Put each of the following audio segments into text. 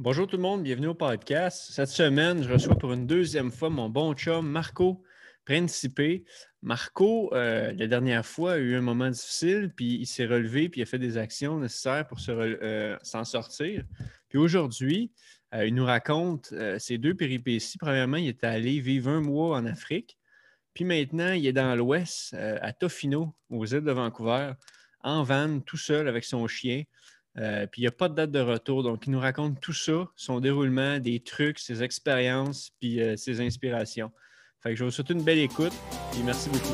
Bonjour tout le monde, bienvenue au podcast. Cette semaine, je reçois pour une deuxième fois mon bon chum Marco Principe. Marco, euh, la dernière fois, a eu un moment difficile, puis il s'est relevé, puis il a fait des actions nécessaires pour euh, s'en sortir. Puis aujourd'hui, euh, il nous raconte ses deux péripéties. Premièrement, il est allé vivre un mois en Afrique, puis maintenant, il est dans l'Ouest, à Tofino, aux îles de Vancouver, en van, tout seul avec son chien. Puis il n'y a pas de date de retour. Donc, il nous raconte tout ça, son déroulement, des trucs, ses expériences, puis ses inspirations. Fait que je vous souhaite une belle écoute et merci beaucoup.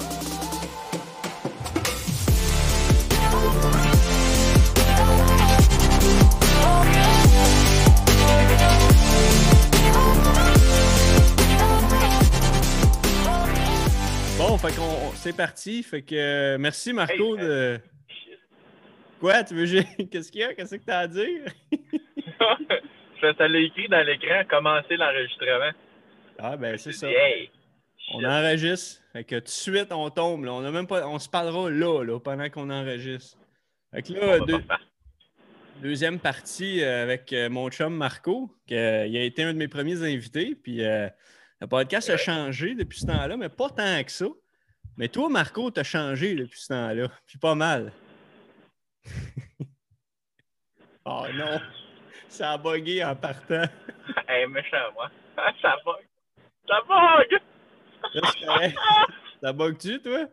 Bon, fait qu'on c'est parti. Fait que euh, merci Marco de. Quoi, tu veux Qu'est-ce qu'il y a? Qu'est-ce que tu as à dire? ça l'a écrit dans l'écran, commencer l'enregistrement. Ah ben c'est ça. On enregistre. Fait que tout de suite, on tombe. On, a même pas, on se parlera là, pendant qu'on enregistre. Fait que là, deuxième partie euh, avec euh, mon chum Marco, qui euh, a été un de mes premiers invités. Puis le podcast a changé depuis ce temps-là, mais pas tant que ça. Mais toi, Marco, tu as changé depuis ce temps-là. Puis pas mal. Oh non! Ça a bugué en partant. hey, méchant, moi. Ça bug. Ça bug! ça bug-tu, toi?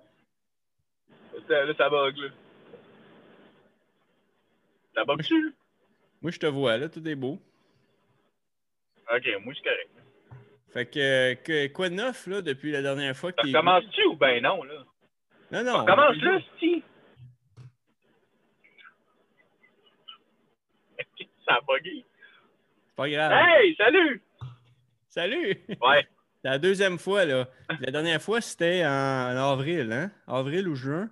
Là, ça bug, là. Ça bug-tu? Moi, je te vois, là, tout est beau. OK, moi, je suis correct. Fait que, que, quoi de neuf, là, depuis la dernière fois que tu commences-tu ou ben non, là? Non, non. commence là, si. Ça a bugué. Pas grave. Hey, salut! Salut! Ouais. La deuxième fois, là. La dernière fois, c'était en, avril, hein? Avril ou juin?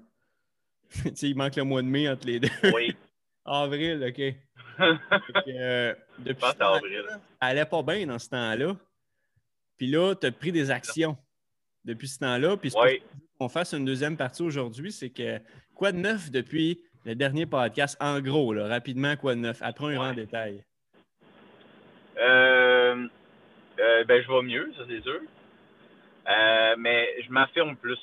tu sais, il manque le mois de mai entre les deux. Oui. avril, OK. euh, depuis ce avril. elle allait pas bien dans ce temps-là. Puis là, tu as pris des actions depuis ce temps-là. Puis oui. qu'on fasse une deuxième partie aujourd'hui, c'est que quoi de neuf depuis le dernier podcast? En gros, là, rapidement, quoi de neuf? Après, un ouais. en détail. Euh, euh, ben, je vais mieux, ça c'est sûr. Euh, mais je m'affirme plus.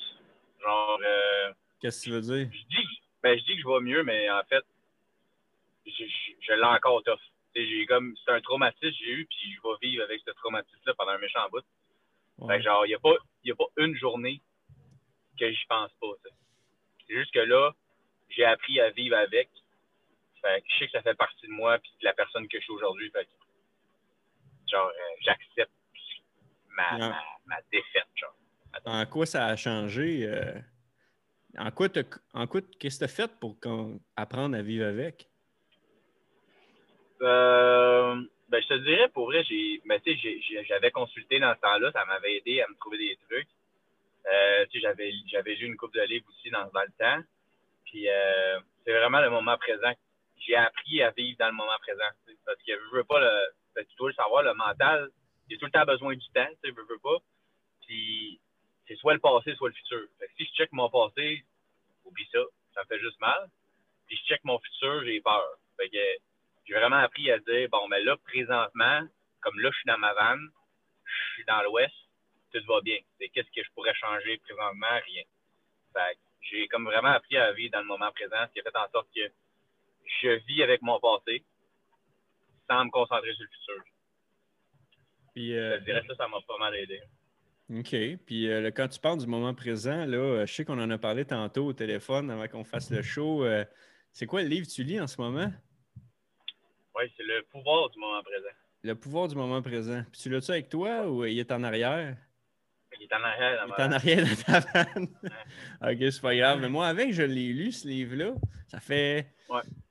Genre. Euh, Qu'est-ce que tu veux dire? Je dis, ben, je dis que je vais mieux, mais en fait, je, je, l'ai encore tough. J'ai comme, c'est un traumatisme que j'ai eu, puis je vais vivre avec ce traumatisme-là pendant un méchant bout. Ouais. genre, il n'y a, pas, a pas une journée que j'y pense pas. C'est juste que là, j'ai appris à vivre avec. Fait que je sais que ça fait partie de moi, puis de la personne que je suis aujourd'hui. Fait genre, euh, j'accepte ma, ma, ma, défaite, genre. En quoi ça a changé? Euh, en quoi, en quoi qu'est-ce que tu as fait pour apprendre à vivre avec? Euh, ben, je te dirais, pour vrai, j'ai, ben, j'avais consulté dans ce temps-là, ça m'avait aidé à me trouver des trucs. Euh, j'avais, j'avais lu une coupe de livres aussi dans, dans le temps. Puis, euh, c'est vraiment le moment présent. J'ai appris à vivre dans le moment présent. Parce que je veux pas le, ben, tu dois le savoir, le mental, a tout le temps besoin du temps, tu veux, pas. Puis c'est soit le passé, soit le futur. Fait que si je check mon passé, oublie ça, ça me fait juste mal. Puis je check mon futur, j'ai peur. Fait que j'ai vraiment appris à dire, bon, mais là, présentement, comme là, je suis dans ma vanne, je suis dans l'ouest, tout va bien. Qu'est-ce que je pourrais changer présentement? Rien. Fait que j'ai comme vraiment appris à vivre dans le moment présent, ce qui a fait en sorte que je vis avec mon passé, sans me concentrer sur le futur. Puis, euh, je dirais ça, ça m'a pas mal aidé. OK. Puis euh, quand tu parles du moment présent, là, je sais qu'on en a parlé tantôt au téléphone avant qu'on fasse le show. Euh, c'est quoi le livre que tu lis en ce moment? Oui, c'est Le pouvoir du moment présent. Le pouvoir du moment présent. Puis tu l'as-tu avec toi ou il est en arrière? Il est en arrière. Dans il est en arrière dans ta vanne. OK, c'est pas grave. Mais moi, avec, je l'ai lu, ce livre-là. Ça fait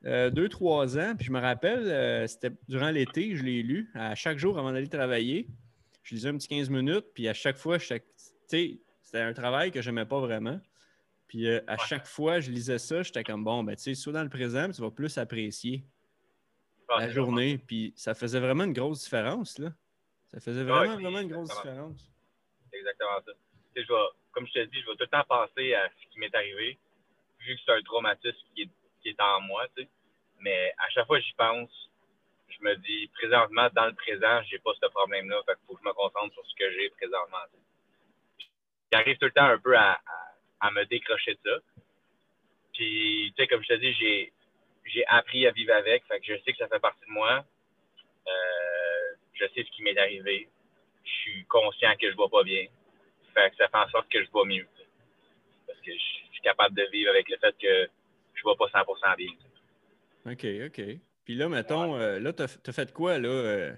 euh, deux, trois ans. Puis je me rappelle, euh, c'était durant l'été, je l'ai lu. À chaque jour avant d'aller travailler, je lisais un petit 15 minutes. Puis à chaque fois, c'était un travail que je n'aimais pas vraiment. Puis euh, à chaque fois, je lisais ça, j'étais comme bon, ben tu sais, soit dans le présent, tu vas plus apprécier la journée. Puis ça faisait vraiment une grosse différence, là. Ça faisait vraiment, vraiment une grosse différence. C'est exactement ça. Je comme je te dis, je vais tout le temps penser à ce qui m'est arrivé, vu que c'est un traumatisme qui est, qui est en moi. Mais à chaque fois que j'y pense, je me dis, présentement, dans le présent, j'ai pas ce problème-là. Fait faut que je me concentre sur ce que j'ai présentement. J'arrive tout le temps un peu à, à, me décrocher de ça. Puis, tu sais, comme je te dis, j'ai, j'ai appris à vivre avec. Je sais que ça fait partie de moi. Euh, je sais ce qui m'est arrivé. Je suis conscient que je ne vais pas bien. Fait que ça fait en sorte que je vais mieux. Parce que je suis capable de vivre avec le fait que je ne vais pas 100% bien. OK, OK. Puis là, mettons, euh, là, tu as, fait quoi, là, euh,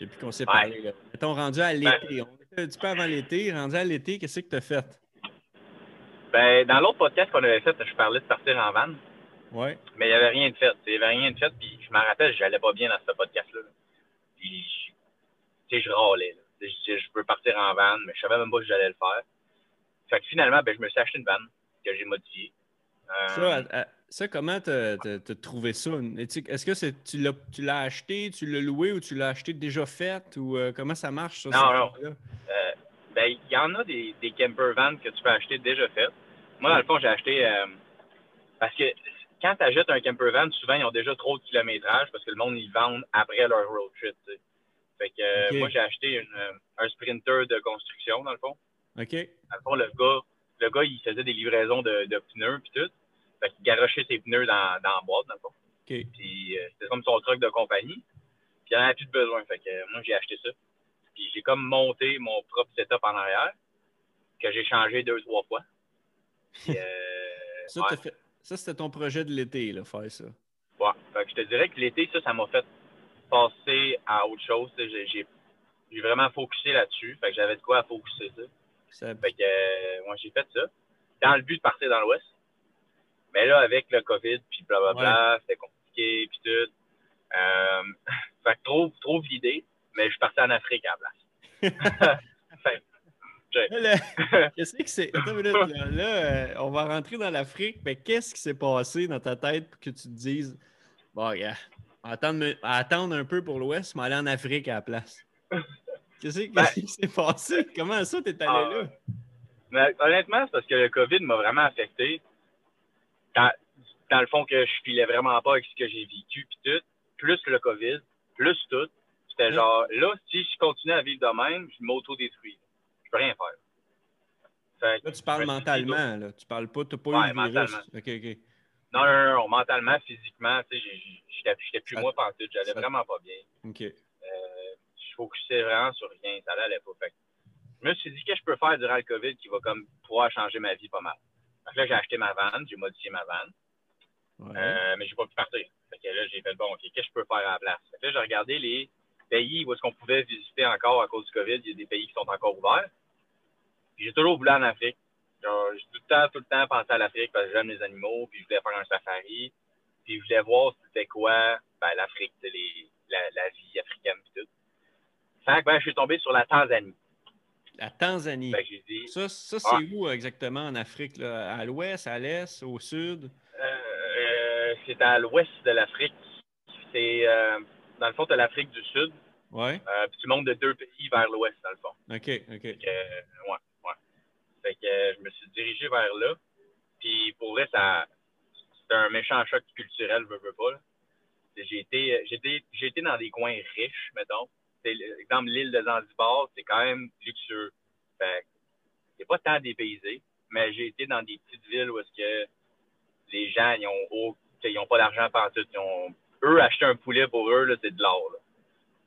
depuis qu'on s'est parlé? Là? Mettons, rendu à l'été. Ben on était un petit peu avant l'été. Rendu à l'été, qu'est-ce que tu as fait? Ben, dans l'autre podcast qu'on avait fait, je parlais de partir en van. Ouais. Mais il n'y avait rien de fait. Il n'y avait rien de fait. Puis je me rappelle, j'allais pas bien dans ce podcast-là. Puis, tu sais, je râlais. Je je peux partir en van, mais je savais même pas que j'allais le faire. Fait que finalement, ben, je me suis acheté une van que j'ai modifiée. Euh, ça, ça, comment tu as, trouvé ça? Est-ce que tu l'as acheté, tu l'as loué ou tu l'as acheté déjà fait? Ou euh, comment ça marche, ça? Non, non. Euh, ben, il y en a des, des camper vans que tu peux acheter déjà fait. Moi, dans le fond, j'ai acheté. parce que quand tu achètes un camper van, souvent, ils ont déjà trop de kilométrage parce que le monde, ils vendent après leur road trip. Fait que moi, j'ai acheté un sprinter de construction, dans le fond. OK. Dans le fond, le gars, le gars il faisait des livraisons de, de pneus puis tout. Fait qu'il garochait ses pneus dans, dans la boîte, dans le fond. Puis euh, c'était comme son truck de compagnie. Puis il en avait plus de besoin. Fait que euh, moi, j'ai acheté ça. Puis j'ai comme monté mon propre setup en arrière, que j'ai changé deux, trois fois. Puis, euh, ça, ça c'était ton projet de l'été, là, faire ça. Ouais. Fait que je te dirais que l'été, ça, ça m'a fait passer à autre chose. J'ai vraiment focusé là-dessus. Fait que j'avais de quoi à focuser ça. Fait que moi, j'ai fait ça. Dans le but de partir dans l'Ouest. Mais là, avec le COVID, puis blablabla, c'était compliqué, puis tout. Euh, fait que trouve, trouve l'idée, mais je suis parti en Afrique à la place. qu'est-ce que c'est? là, euh, on va rentrer dans l'Afrique, mais qu'est-ce qui s'est passé dans ta tête pour que tu te dises Bon, regarde, attendre, attendre un peu pour l'Ouest, mais aller en Afrique à la place? Qu'est-ce ben qui s'est passé? Comment ça, t'es allé là? Mais, honnêtement, c'est parce que le COVID m'a vraiment affecté dans, le fond que je filais vraiment pas avec ce que j'ai vécu, puis tout, plus le COVID, plus tout. C'était genre, là, si je continue à vivre de même, je m'auto-détruis. Je peux rien faire. là, tu parles mentalement, là. Tu parles pas, tu n'as pas eu le virus. OK, OK. Non, non, non, mentalement, physiquement, tu sais, j'étais plus moi moi tout. J'allais vraiment pas bien. OK. Euh, je focusais vraiment sur rien. Ça allait pas. Fait je me suis dit, qu'est-ce que je peux faire durant le COVID qui va comme pouvoir changer ma vie pas mal? là, j'ai acheté ma vanne, j'ai modifié ma vanne. Euh, mais j'ai pas pu partir. Fait que là, j'ai fait bon, OK, qu'est-ce que je peux faire à la place? Fait que là, j'ai regardé les pays où est-ce qu'on pouvait visiter encore à cause du COVID. Il y a des pays qui sont encore ouverts. j'ai toujours voulu en Afrique. Genre, j'ai tout le temps, tout le temps pensé à l'Afrique parce que j'aime les animaux, puis je voulais faire un safari. Puis je voulais voir c'était quoi ben, l'Afrique, la, la, vie africaine et tout. Fait que ben, je suis tombé sur la Tanzanie. La Tanzanie. Ben, ça, ça c'est où exactement en Afrique? Là? À l'ouest, à l'est, au sud? Euh, euh, c'est à l'ouest de l'Afrique. C'est euh, dans le fond de l'Afrique du Sud. Ouais. puis tu montes de deux pays vers l'ouest, dans le fond. OK, OK. ouais. Fait que je me suis dirigé vers là. Puis pour vrai, ça c'était un méchant choc culturel, veux, veux pas. J'ai été, j'ai été dans des coins riches, mettons exemple, l'île de Zanzibar, c'est quand même luxueux. Fait c'est pas tant dépaysé, mais j'ai été dans des petites villes où est-ce que les gens, ils ont, ils ont pas d'argent partout. Ils ont, eux, acheter un poulet pour eux, c'est de l'or.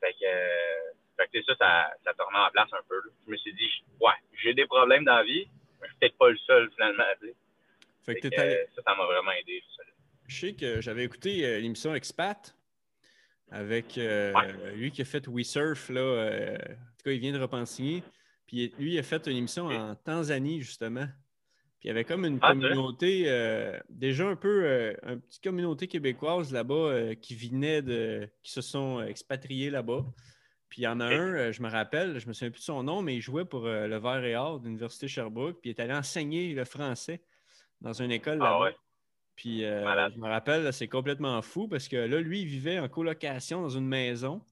Fait que, fait que ça, ça, ça remet en place un peu. Je me suis dit, ouais, j'ai des problèmes dans la vie, mais je suis peut-être pas le seul finalement. Fait que, ça, ça m'a vraiment aidé. Je sais que j'avais écouté euh, l'émission Expat avec euh, lui qui a fait We Surf. Là, euh, en tout cas, il vient de repensigner. Puis lui, il a fait une émission en Tanzanie, justement. Puis il y avait comme une ah, communauté, euh, déjà un peu, une petite communauté québécoise là-bas qui venait de. qui se sont expatriés là-bas. Puis il y en a un, je me rappelle, je me souviens plus de son nom, mais il jouait pour le Vert et Or de l'Université Sherbrooke. Puis il est allé enseigner le français dans une école ah là-bas. Puis euh, je me rappelle, c'est complètement fou parce que là, lui, il vivait en colocation dans une maison.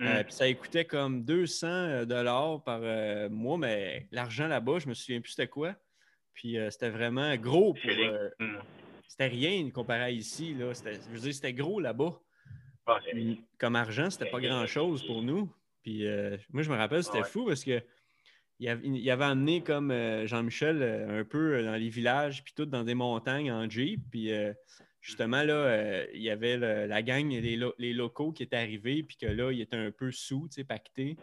Euh, hmm. puis ça coûtait comme 200 euh, dollars par mois, mais l'argent là-bas, je me souviens plus c'était quoi. Puis c'était vraiment gros pour. Hmm. C'était rien comparé à ici. Là. Je veux dire, c'était gros là-bas. Comme argent, c'était pas grand-chose pour nous. Puis euh, moi, je me rappelle, c'était ouais. fou parce que il avait, il avait amené comme euh, Jean-Michel euh, un peu dans les villages, puis tout dans des montagnes en Jeep. Puis euh, justement, là, il y avait le- la gang, les, lo- les locaux qui étaient arrivés, puis que là, ils étaient un peu sous, tu sais, pactés.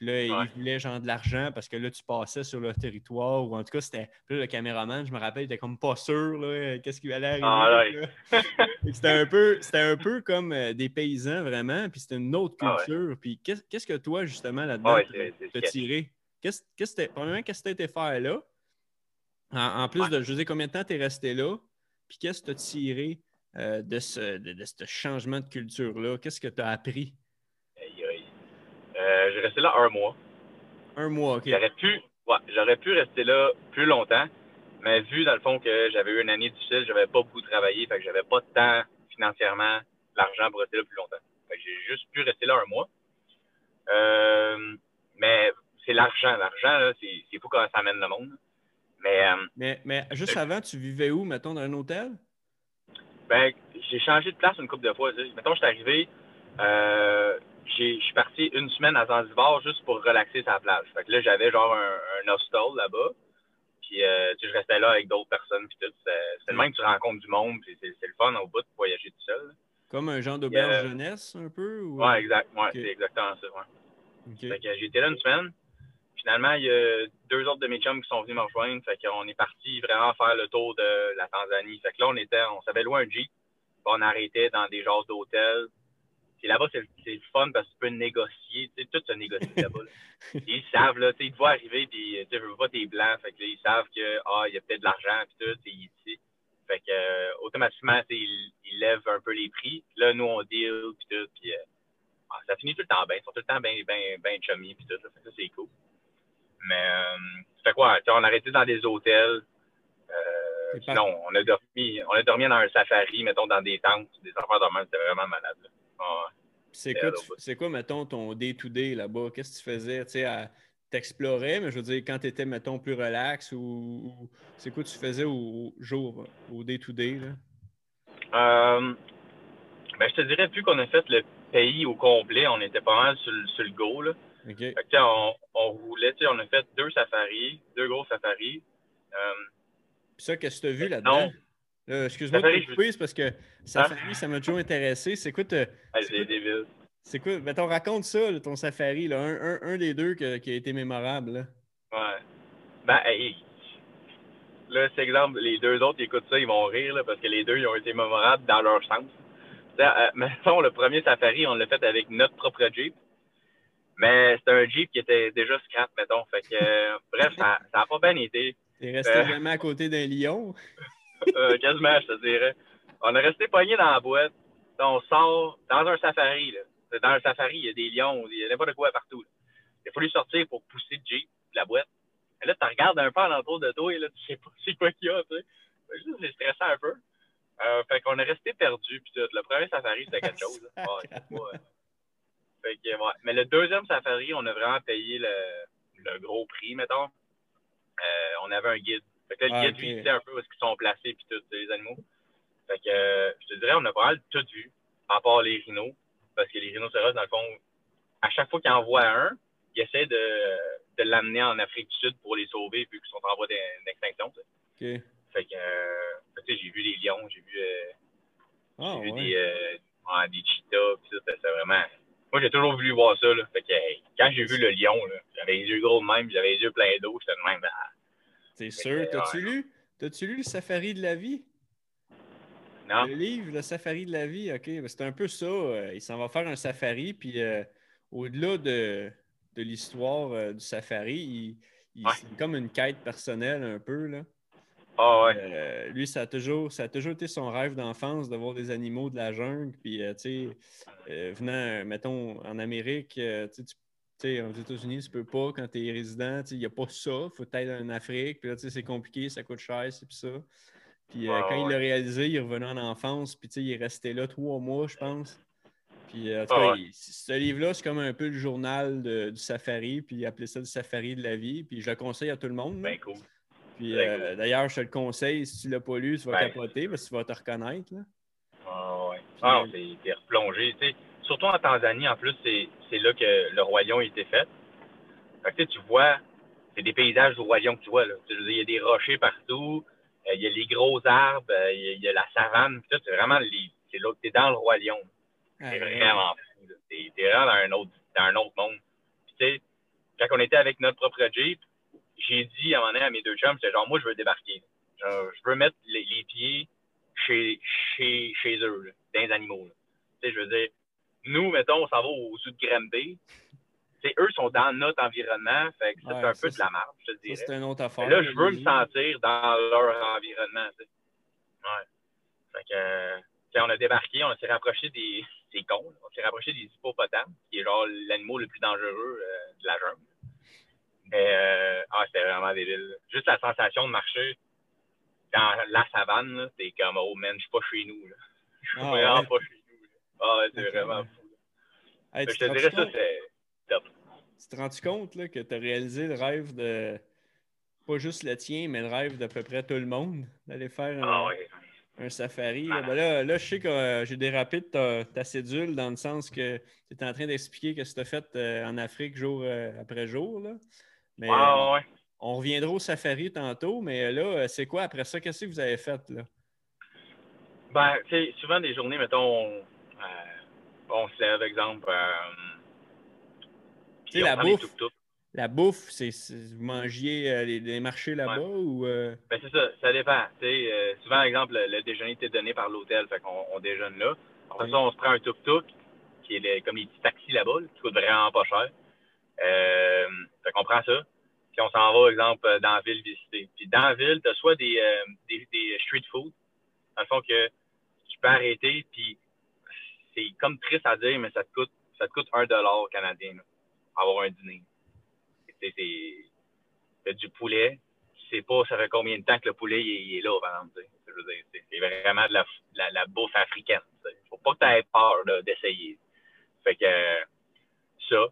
Puis là, Ouais. ils voulaient genre de l'argent parce que là, tu passais sur leur territoire, ou en tout cas, c'était. Puis là, le caméraman, je me rappelle, il était comme pas sûr, là, qu'est-ce qui allait arriver. Ah, C'était un peu, c'était un peu comme euh, des paysans vraiment, puis c'était une autre Ah culture. Puis qu'est-ce que toi justement là-dedans t'as- tiré? Qu'est-ce qu'est-ce que premièrement qu'est-ce que tu faire là? En, en plus de, je dire, combien de temps tu es resté là Puis qu'est-ce que tu as tiré euh, de ce de, de ce changement de culture là Qu'est-ce que tu as appris? Euh, j'ai resté là un mois. Un mois, ok. J'aurais pu, ouais, j'aurais pu rester là plus longtemps, mais vu dans le fond que j'avais eu une année difficile, j'avais pas beaucoup travaillé, fait que j'avais pas de temps financièrement, l'argent pour rester là plus longtemps. Fait que j'ai juste pu rester là un mois. Euh, mais c'est l'argent, l'argent là, c'est c'est fou quand ça amène le monde. Mais euh, Mais, mais juste avant, tu vivais où, mettons, dans un hôtel? Ben, j'ai changé de place une couple de fois. Mettons, je suis arrivé, euh, j'ai- je suis parti une semaine à Zanzibar juste pour relaxer sa plage. Fait que là, j'avais genre un, un hostel là-bas. Puis, euh, tu sais, je restais là avec d'autres personnes. Puis tout. C'est le même que tu rencontres du monde. Puis c'est c'est le fun au bout de voyager tout seul. Comme un genre d'auberge Euh, jeunesse, un peu ou... Ouais, exact. Ouais, c'est exactement ça. Ouais. Ok. Fait que j'ai été là une semaine. Finalement, il y a deux autres de mes chums qui sont venus me rejoindre. Fait qu'on est parti vraiment faire le tour de la Tanzanie. Fait que là, on était, on s'avait loué un Jeep. On arrêtait dans des genres d'hôtels. Là-bas, c'est c'est le fun parce que tu peux négocier. Tu sais, tout se négocie là-bas. là. Ils savent, là, tu sais, ils te voient arriver, puis tu sais, je veux pas tes blancs. Fait que là, ils savent que, ah, il y a peut-être de l'argent, puis tout, c'est ici. Fait que, euh, automatiquement, ils, ils lèvent un peu les prix. Puis là, nous, on deal, puis tout, puis euh, ah, ça finit tout le temps bien. Ils sont tout le temps bien, bien, bien chummy, puis tout. là. Fait que ça, c'est cool. Mais, euh, fait quoi, tu sais, on a arrêté dans des hôtels. Euh, sinon, on a dormi, on a dormi dans un safari, mettons, dans des tentes, des affaires de même, c'était vraiment malade. là. Ah, ouais. C'est quoi, tu- quoi, mettons, ton day-to-day là-bas? Qu'est-ce que tu faisais? Tu t'explorais, mais je veux dire, quand tu étais, mettons, plus relax ou, ou- c'est quoi tu faisais au, au jour, au day-to-day? là? Euh, ben, je te dirais, plus qu'on a fait le pays au complet, on était pas mal sur, le- sur le go. Là. Fait que, on, on roulait, on a fait deux safaris, deux gros safaris. Euh, ça, qu'est-ce que tu as vu là-dedans? Là, Excuse-moi de te Hein? couper, parce que Safari, ça m'a toujours intéressé. C'est quoi, te- ah, c'est quoi- quoi, mettons, raconte ça, là, ton Safari, là, un, un- un des deux que- qui a été mémorable. là. Ouais. Ben, hey, là, c'est exemple, les deux autres, ils écoutent ça, ils vont rire, là, parce que les deux, ils ont été mémorables dans leur sens. Euh, mettons, le premier safari, on l'a fait avec notre propre Jeep. Mais c'était un Jeep qui était déjà scrap, mettons. Fait que, euh, bref, ça n'a pas bien été. T'es resté Euh. jamais à côté d'un lion? Euh, quasiment, je te dirais. On est resté pogné dans la boîte. On sort dans un safari. Là. Dans un safari, il y a des lions, il y a n'importe quoi partout. là. Il a fallu sortir pour pousser le Jeep, la boîte. Et là, tu regardes un peu alentour de toi et là, tu sais pas c'est quoi qu'il y a. Tu sais. Fait que C'est stressant un peu. Euh, fait qu'on est resté perdu. Puis. Le premier safari, c'était quelque chose. là. Ouais, fait que, ouais. Mais le deuxième safari, on a vraiment payé le, le gros prix, mettons. Euh, on avait un guide. Fait que là, le Ah, guide, ok. lui, il sait un peu où est-ce qu'ils sont placés puis tout, les animaux. Fait que, euh, je te dirais, on a pas mal tout vu, à part les rhinos. Parce que les rhinocéros, dans le fond, à chaque fois qu'il en voit un, il essaie de, de l'amener en Afrique du Sud pour les sauver, vu qu'ils sont en voie d'e- d'extinction. Fait que, euh, tu sais, j'ai vu des lions, j'ai vu, euh, Ah, j'ai vu ouais. des, euh, ouais, des cheetahs, pis ça, c'était vraiment... Moi, j'ai toujours voulu voir ça, là. Fait que, hey, quand j'ai vu le lion, là, j'avais les yeux gros de même, j'avais les yeux pleins d'eau, j'étais de même, ah, T'es sûr? T'as-tu ouais. lu? T'as-tu lu le Safari de la vie? non? Le livre, le Safari de la vie, OK. ben, C'est un peu ça. euh, il s'en va faire un safari, puis euh, au-delà de, de l'histoire euh, du safari, il, il- Ouais. c'est comme une quête personnelle un peu. Là. Ah ouais. Euh, lui, ça a, toujours, ça a toujours été son rêve d'enfance de voir des animaux de la jungle. Puis, euh, tu sais, euh, venant, euh, mettons, en Amérique, euh, tu sais, tu- tu sais, aux États-Unis, tu peux pas quand tu es résident. Il n'y a pas ça. Il faut être en Afrique. Puis là, c'est compliqué, ça coûte cher, c'est puis ça. Puis euh, quand il l'a réalisé, il est revenu en enfance. Puis, il est resté là trois mois, je pense. Puis, euh, en tout Ah cas, ouais. il- ce livre-là, c'est comme un peu le journal de- du safari. Puis, il appelait ça le safari de la vie. Puis, je le conseille à tout le monde. Ben cool. Puis euh, d'ailleurs, je te le conseille, si tu ne l'as pas lu, tu vas Ben. capoter parce que tu vas te reconnaître. Là. Ah ouais. Ah, t'es t'es replongé, tu sais. Surtout en Tanzanie, en plus, c'est là que le Roi Lion a été fait. Fait que, tu vois, c'est des paysages du Roi Lion que tu vois. Là. Il y a des rochers partout, euh, il y a les gros arbres, euh, il y, a la savane. C'est vraiment c'est là que tu es dans le Roi Lion. C'est vraiment fou. Tu es, vraiment dans un autre, dans un autre monde. tu sais, quand on était avec notre propre Jeep, j'ai dit à un moment donné à mes deux chums, c'est genre, moi, je veux débarquer. je veux mettre les, pieds chez, chez, chez eux, dans les animaux. Tu sais, je veux dire, nous, mettons, on s'en va au-dessus de Granby. C'est eux sont dans notre environnement, fait que c'est un peu de la marge, je te dirais. C'est une autre affaire. là, je veux me sentir dans leur environnement. Tu sais. Ouais. Fait que, on a débarqué, on s'est rapproché des. C'est con, on s'est rapproché des hippopotames, qui est genre l'animal le plus dangereux euh, de la jungle. Mais, euh, ah, c'était vraiment débile. Juste la sensation de marcher dans la savane, c'est comme, oh man, je suis pas chez nous. Je suis ah, vraiment pas chez nous. Ouais, c'est vraiment fou. je te dirais ça, c'est top. Tu te rends-tu compte là, que tu as réalisé le rêve de, pas juste le tien, mais le rêve d'à peu près tout le monde, d'aller faire un, ah, safari? Là. Ben là, là, je sais que euh, j'ai dérapé de ta, ta, cédule dans le sens que tu étais en train d'expliquer ce que tu as fait euh, en Afrique jour euh, après jour. Là. Mais, ouais. On reviendra au safari tantôt, mais là, c'est quoi après ça? Qu'est-ce que vous avez fait? là? Ben, souvent des journées, mettons, on se lève, exemple. Euh, la bouffe. La bouffe, c'est vous mangiez euh, les, marchés là-bas ou. Euh? Ben, c'est ça, ça dépend. Euh, souvent, exemple, le, déjeuner était donné par l'hôtel, fait qu'on on déjeune là. Après ça, on se prend un tuk-tuk, qui est comme les petits taxis là-bas, qui coûte vraiment pas cher. fait qu'on prend ça. Puis on s'en va, exemple, dans la ville visiter. Puis dans la ville, tu as soit des, des, des, street food, dans le fond que tu peux arrêter, puis c'est comme triste à dire, mais ça te coûte, ça te coûte un dollar canadien, avoir un dîner. C'est du poulet. Tu sais pas, ça fait combien de temps que le poulet il, est là, par exemple. C'est vraiment de la, la, bouffe africaine. Faut pas que tu aies peur d'essayer. Fait que ça.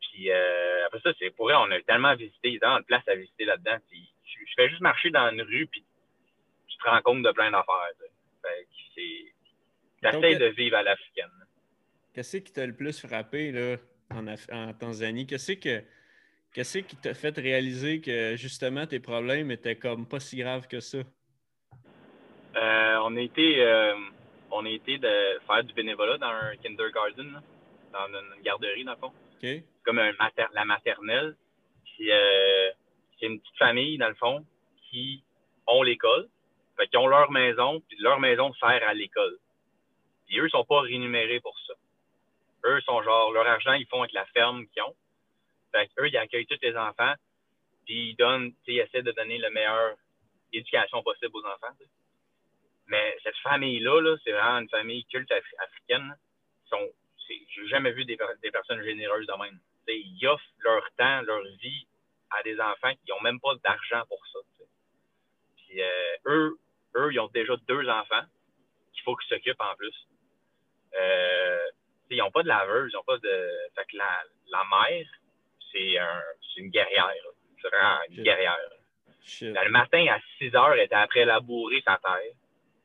Puis euh, après ça, c'est pour vrai, on a tellement visité, il y a tellement de place à visiter là-dedans. Je fais juste marcher dans une rue, puis tu te rends compte de plein d'affaires. Fait que c'est J'essaie de vivre à l'africaine. Qu'est-ce qui t'a le plus frappé là, en, en Tanzanie? Qu'est-ce que Qu'est-ce qui t'a fait réaliser que justement tes problèmes étaient comme pas si graves que ça? Euh, on a été euh, on a été de faire du bénévolat dans un kindergarten, dans une garderie dans le fond. Comme un la maternelle. Euh, c'est une petite famille dans le fond qui ont l'école. Fait qu'ils ont leur maison, puis leur maison sert à l'école. Puis eux, sont pas rémunérés pour ça. Eux sont genre, leur argent, ils font avec la ferme qu'ils ont. Fait eux, ils accueillent tous les enfants, puis ils donnent, ils essaient de donner la meilleure éducation possible aux enfants. Mais cette famille-là, -là, c'est vraiment une famille culte africaine. Je n'ai jamais vu des, personnes généreuses de même. ils offrent leur temps, leur vie à des enfants qui n'ont même pas d'argent pour ça. Puis euh, eux, eux, ils ont déjà deux enfants qu'il faut qu'ils s'occupent en plus. Euh, ils n'ont pas de laveuse, ils n'ont pas de. Fait que la, la mère, c'est un, une guerrière. C'est vraiment une guerrière. Le matin, à 6 heures, elle était après labourer sa terre.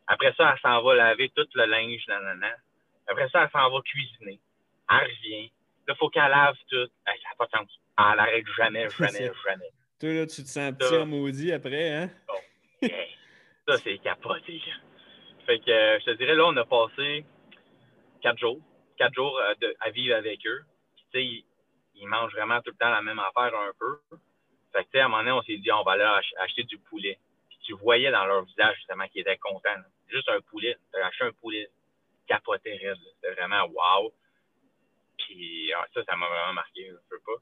Après ça, elle s'en va laver tout le linge, nanana. Après ça, elle s'en va cuisiner. Elle revient. Là, il faut qu'elle lave tout. ça n'a pas de sens. Elle n'arrête jamais, jamais, jamais. Toi, là, tu te sens petit maudit après, hein? ça, c'est capoté. Fait que, euh, je te dirais, là, on a passé quatre jours, quatre jours euh, à vivre avec eux. tu sais, ils, mangent vraiment tout le temps la même affaire un peu. Fait que, tu sais, à un moment donné, on s'est dit, on va aller acheter du poulet. Puis tu voyais dans leur visage, justement, qu'ils étaient contents. Juste un poulet. Tu acheté un poulet capoté C'était vraiment wow. Puis ah, ça, ça m'a vraiment marqué, je sais pas.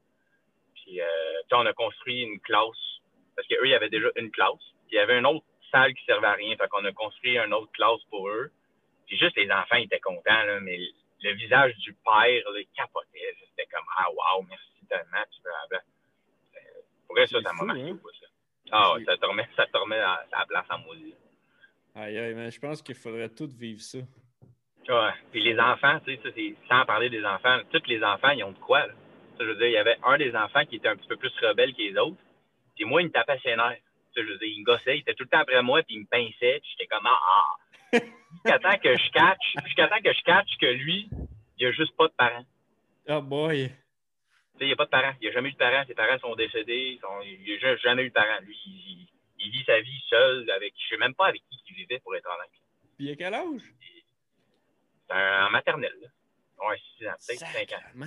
Puis, euh, on a construit une classe. Parce qu'eux, il y avait déjà une classe. Il y avait une autre salle qui servait à rien. Fait qu'on a construit une autre classe pour eux. Puis juste les enfants étaient contents, là, mais le visage du père, là, capotait. C'était comme Ah wow, merci tellement, tu veux Pour ça, ça m'a marqué hein? ça. Ah ouais, ça te remet, ça te remet à, la place en maudit. Aïe, aïe, mais je pense qu'il faudrait tout vivre ça. Ouais. Puis les enfants, tu sais, sans parler des enfants, tous les enfants, ils ont de quoi, là. Ça, je veux dire, il y avait un des enfants qui était un petit peu plus rebelle que les autres. Puis moi, il me tapait ses nerfs. Ça, je veux dire, il me gossait, il était tout le temps après moi, puis il me pinçait, puis j'étais comme, ah, ah. Jusqu'à temps que je catch, jusqu'à temps que je catch que lui, il n'y a juste pas de parents. Oh boy! il n'y a pas de parents. Il n'y a jamais eu de parents. Ses parents sont décédés. il n'a jamais eu de parents. Lui, il, vit sa vie seul avec. Je ne sais même pas avec qui il vivait pour être honnête. Puis il a quel âge? C'est un, en maternelle. Ouais, 6 ans, peut-être 5 ans.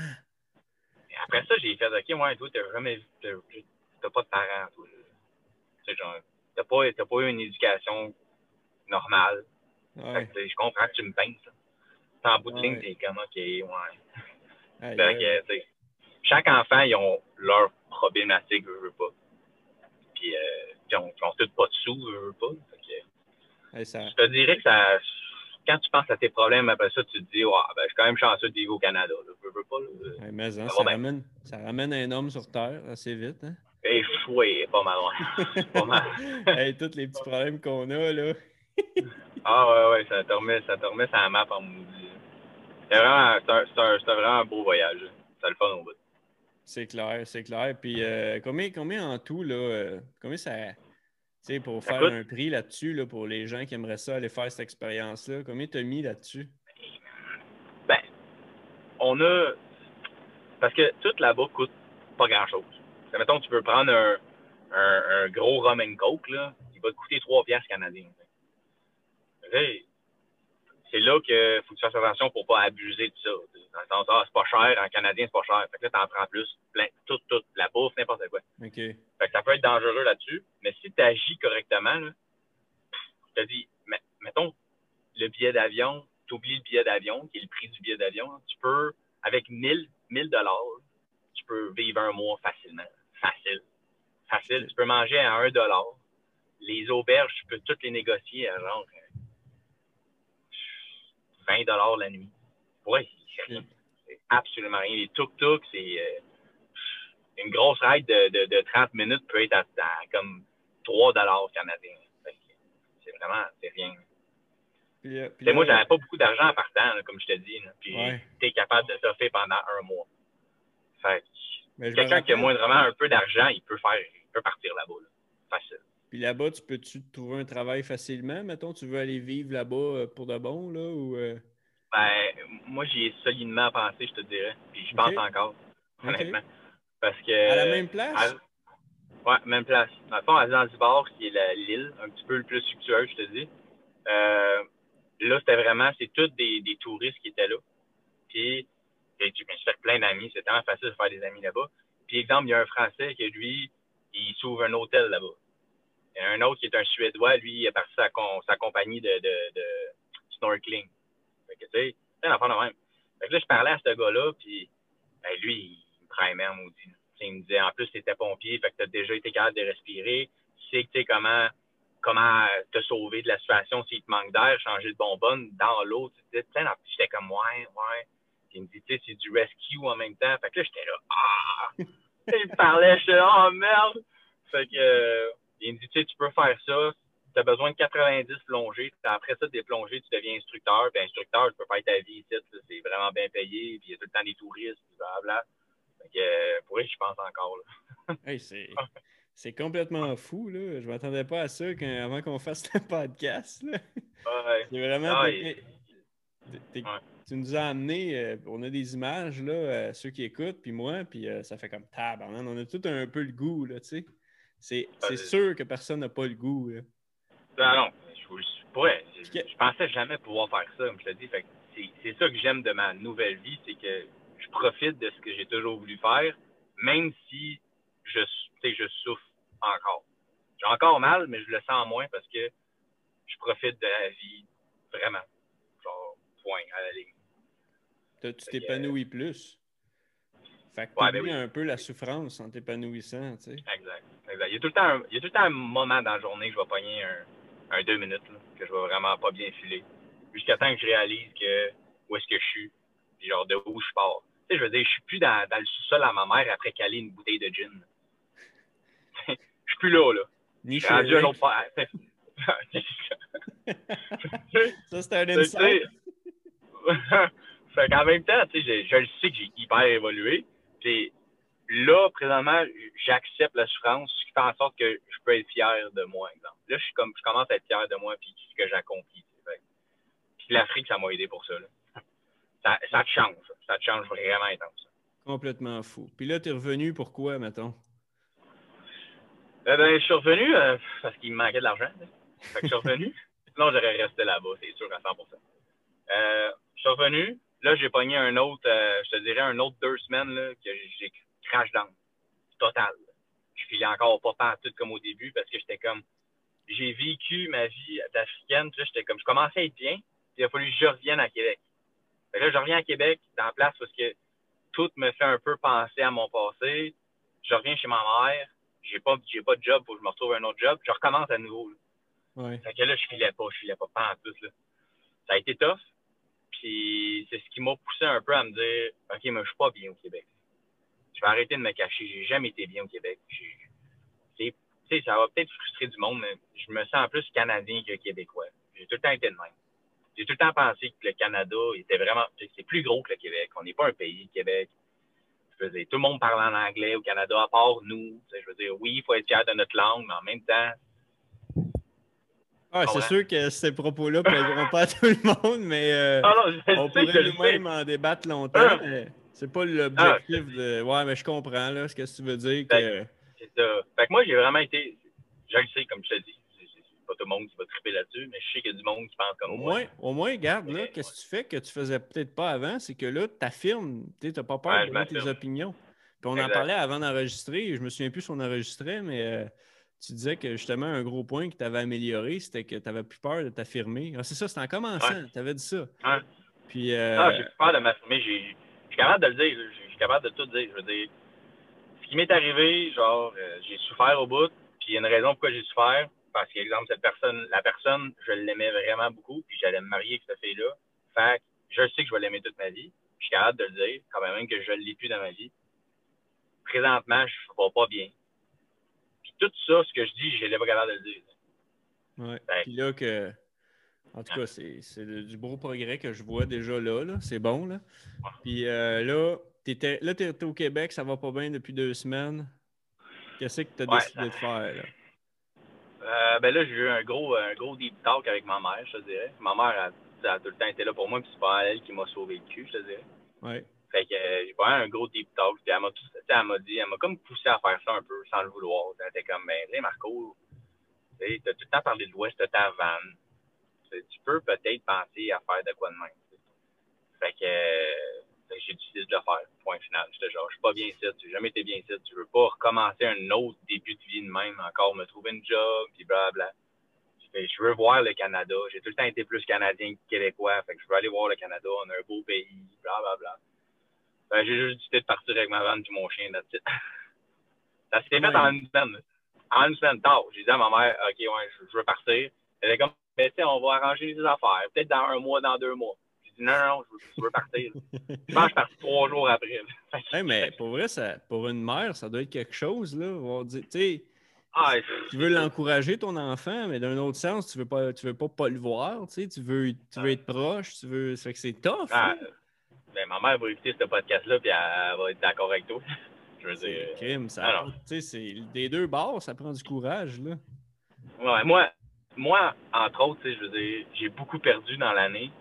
Et après ça, j'ai fait OK, ouais, toi, t'as jamais t'as pas de parents, toi. T'as pas, pas eu une éducation normale. Ouais. je comprends que tu me peins, ça. En bout de ligne, t'es comme OK, ouais. chaque enfant, ils ont leur problématique, je veux pas. Puis, euh, ils n'ont tous pas de sous, je veux pas. Je te dirais que ça, quand tu penses à tes problèmes, après ça, tu te dis, ouais, ben, je suis quand même chanceux de vivre au Canada. Je veux pas. mais hein, ça, ramène, ça, ramène, un homme sur Terre assez vite. Hein? Échoué, pas mal loin. pas mal. hey, tous les petits problèmes qu'on a, là. Ah ouais, ouais, ça te remet, ça te remet sa map en maudit. C'est vraiment, c'est vraiment un beau voyage. Ça le fun au bout. C'est clair, c'est clair. Puis euh, combien, combien en tout, là, euh, combien ça. Tu sais, pour faire un prix là-dessus, là, pour les gens qui aimeraient ça aller faire cette expérience-là, combien tu as mis là-dessus? Ben, on a. Parce que tout là-bas coûte pas grand-chose. Mettons, tu peux prendre un, un, gros rum and coke, là, il va te coûter 3 piastres canadiens c'est là qu'il faut que tu fasses attention pour pas abuser de ça. Dans le sens, ah, c'est pas cher, en canadien, c'est pas cher. Fait que là, t'en prends plus, plein, toute, toute, la bouffe, n'importe quoi. OK. Fait que ça peut être dangereux là-dessus, mais si tu agis correctement, là, je te dis, mettons, le billet d'avion, tu oublies le billet d'avion, qui est le prix du billet d'avion, tu peux, avec 1000, 1000 dollars, tu peux vivre un mois facilement. Facile. Facile. Tu peux manger à 1 dollar. Les auberges, tu peux toutes les négocier à genre 20 la nuit. Ouais, c'est rien. C'est absolument rien. Les tuk-tuk, c'est euh, une grosse ride de, de, 30 minutes peut être à, comme 3 canadiens. C'est vraiment, c'est rien. Puis, euh, puis moi, j'avais pas beaucoup d'argent en partant, comme je te dis. puis tu es capable de surfer pendant un mois. Fait quelqu'un qui a moindrement un peu d'argent, il peut faire, il peut partir là-bas. Facile. Puis là-bas, tu peux-tu trouver un travail facilement? Mettons, tu veux aller vivre là-bas euh, pour de bon, là? Ou, euh? Ben, moi, j'y ai solidement pensé, je te dirais. Puis je pense encore, honnêtement. Parce que. À la même place? Ouais, même place. Dans le fond, à Zanzibar, qui est l'île, un petit peu le plus luxueuse, je te dis. Euh, là, c'était vraiment, c'est tous des, des, touristes qui étaient là. Puis, je me suis fait plein d'amis. C'est tellement facile de faire des amis là-bas. Puis, exemple, il y a un Français qui, lui, il s'ouvre un hôtel là-bas. Il y a un autre qui est un Suédois, lui, il a parti sa, sa compagnie de, de, de snorkeling. Fait que, tu sais, c'est un enfant de même. Fait que là, je parlais à ce gars-là, puis ben, lui, il me prend même maudit. Il me disait, en plus, tu étais pompier, fait que tu as déjà été capable de respirer. Tu sais, tu sais comment, comment te sauver de la situation s'il te manque d'air, changer de bonbonne dans l'eau. Tu sais, j'étais comme, ouais, ouais. Puis il me dit, tu sais, c'est du rescue en même temps. Fait que là, j'étais là, ah! il me parlait, j'étais là, oh merde! Fait que, il me dit, tu sais, tu peux faire ça. Tu as besoin de 90 plongées. Après ça, des plongées, tu deviens instructeur. Puis instructeur, tu peux faire ta vie ici. C'est vraiment bien payé. Puis il y a tout le temps des touristes. Bla, Fait que, euh, pour eux, je pense encore. c'est. complètement fou, là. Je m'attendais pas à ça avant qu'on fasse le podcast. C'est vraiment. Ah, tu nous as amené, euh, on a des images, là, euh, ceux qui écoutent, puis moi, puis ça fait comme tab. On a tout un peu le goût, là, tu sais. C'est euh, sûr que personne n'a pas le goût. Là. Non, non. Je, je, je, pensais jamais pouvoir faire ça, comme je te dis. C'est ça que j'aime de ma nouvelle vie, c'est que je profite de ce que j'ai toujours voulu faire, même si je, je souffre encore. J'ai encore mal, mais je le sens moins parce que je profite de la vie vraiment. Genre, point, à la ligne. Tu t'épanouis plus. Fait que ouais, ben un peu la souffrance en t'épanouissant, tu sais. Exact. Il, y a tout le temps un, il y a tout le temps un moment dans la journée que je vais pogner un, un deux minutes, que je vais vraiment pas bien filer. Jusqu'à temps que je réalise que où est-ce que je suis, puis genre de où je pars. Tu sais, je veux dire, je suis plus dans, dans le sous-sol à ma mère après caler une bouteille de gin. je suis plus là, là. Ni chez un autre Ça, c'est un insight. fait qu'en même temps, tu sais, je, je, le sais que j'ai hyper évolué. Puis là, présentement, j'accepte la souffrance, ce qui fait en sorte que je peux être fier de moi, exemple. Là, je, suis comme, je commence à être fier de moi puis ce que j'accomplis. Puis l'Afrique, ça m'a aidé pour ça. ça, ça te change. Ça te change vraiment intense. Complètement fou. Puis là, tu es revenu pourquoi, mettons? Euh, ben, je suis revenu euh, parce qu'il me manquait de l'argent. Fait que je suis revenu. Sinon, j'aurais resté là-bas, c'est sûr, à 100% euh, Je suis revenu. Là, j'ai pogné un autre, euh, je te dirais, un autre deux semaines là, que j'ai crash down. Total. Je filais encore pas tout comme au début parce que j'étais comme. J'ai vécu ma vie d'Africaine. Puis là, j'étais comme. Je commençais à être bien. Puis il a fallu que je revienne à Québec. Fait là, je reviens à Québec dans la place parce que tout me fait un peu penser à mon passé. Je reviens chez ma mère. J'ai pas, j'ai pas de job, faut que je me retrouve un autre job. Je recommence à nouveau. Ouais. Fait que là, je filais pas, je filais pas, pas en tout. Là. Ça a été tough. Puis c'est ce qui m'a poussé un peu à me dire OK, mais je suis pas bien au Québec. Je vais arrêter de me cacher. J'ai jamais été bien au Québec. Tu sais, ça va peut-être frustrer du monde, mais je me sens plus Canadien que Québécois. J'ai tout le temps été de même. J'ai tout le temps pensé que le Canada était vraiment. C'est plus gros que le Québec. On n'est pas un pays, Québec. Je veux dire, tout le monde parle en anglais au Canada, à part nous. Je veux dire, oui, il faut être fier de notre langue, mais en même temps, ah, c'est sûr que ces propos-là ne plairont pas à tout le monde, mais euh, ah non, on pourrait nous-mêmes en débattre longtemps. Ah. C'est pas l'objectif ah. de. Ouais, mais je comprends là, ce que tu veux dire. Que... C'est ça. Fait que moi, j'ai vraiment été. Je le sais, comme je te dis. C'est pas tout le monde qui va triper là-dessus, mais je sais qu'il y a du monde qui pense comme au moi. Moins, au moins, regarde, là, qu'est-ce que tu fais que tu faisais peut-être pas avant, c'est que là, tu affirmes, tu n'as pas peur de donner tes opinions. Puis on en parlait avant d'enregistrer, je me souviens plus si on enregistrait, mais. Euh, tu disais que justement, un gros point que tu avais amélioré, c'était que tu n'avais plus peur de t'affirmer. Ah, c'est ça, c'est en commençant, tu avais dit ça. Ouais. Puis, euh... Ah, j'ai plus peur de m'affirmer. Je suis capable de le dire. Je suis capable de tout dire. Je veux dire, ce qui m'est arrivé, genre, euh, j'ai souffert au bout. Puis il y a une raison pourquoi j'ai souffert. Parce qu'exemple, cette personne, la personne, je l'aimais vraiment beaucoup. Puis j'allais me marier avec cette fille-là. Fait que je sais que je vais l'aimer toute ma vie. Je suis capable de le dire, quand même que je ne l'ai plus dans ma vie. Présentement, je ne vais pas bien tout ça, ce que je dis, je n'ai pas capable de le dire. Oui. Puis là, que. En tout cas, c'est du beau progrès que je vois déjà là. là. C'est bon. Là. Puis euh, là, tu étais, au Québec, ça va pas bien depuis deux semaines. Qu'est-ce que tu as décidé de faire? Là? Euh, ben là, j'ai eu un gros, un gros deep talk avec ma mère, je te dirais. Ma mère a, a tout le temps été là pour moi, puis c'est pas elle qui m'a sauvé le cul, je te dirais. Ouais. Fait que euh, j'ai pas un gros deep talk. Puis elle m'a, elle m'a dit, elle m'a comme poussé à faire ça un peu sans le vouloir. Elle était comme, ben, tu Marco, tu as tout le temps parlé de l'Ouest de ta vanne. Tu peux peut-être penser à faire de quoi de même. Fait que euh, j'ai décidé de le faire. Point final. J'étais genre, je suis pas bien ici, tu n'as jamais été bien ici, tu veux pas recommencer un autre début de vie de même, encore me trouver une job, puis blablabla. Je veux voir le Canada. J'ai tout le temps été plus canadien que québécois. Fait que je veux aller voir le Canada. On a un beau pays, blablabla. Ben, j'ai juste décidé de partir avec ma vanne et mon chien. Là, ça s'est fait en une semaine. En une semaine tard. J'ai dit à ma mère, OK, ouais, je, veux partir. Elle est comme, mais ben, on va arranger les affaires. Peut-être dans un mois, dans deux mois. J'ai dit, non, non, je veux, partir. je pense que je suis parti trois jours après. mais pour vrai, ça, pour une mère, ça doit être quelque chose. Là. Tu ah, tu veux l'encourager, ton enfant, mais d'un autre sens, tu veux pas, tu veux pas, pas le voir. Tu, tu veux, tu veux être proche. Tu veux... Ça fait que c'est tough. Ah, ben, ma mère va écouter ce podcast-là, puis elle, va être d'accord avec toi. Je veux dire. Crime, ça. Tu sais, des deux bords, ça prend du courage, là. Ouais, moi, moi, entre autres, je veux dire, j'ai beaucoup perdu dans l'année.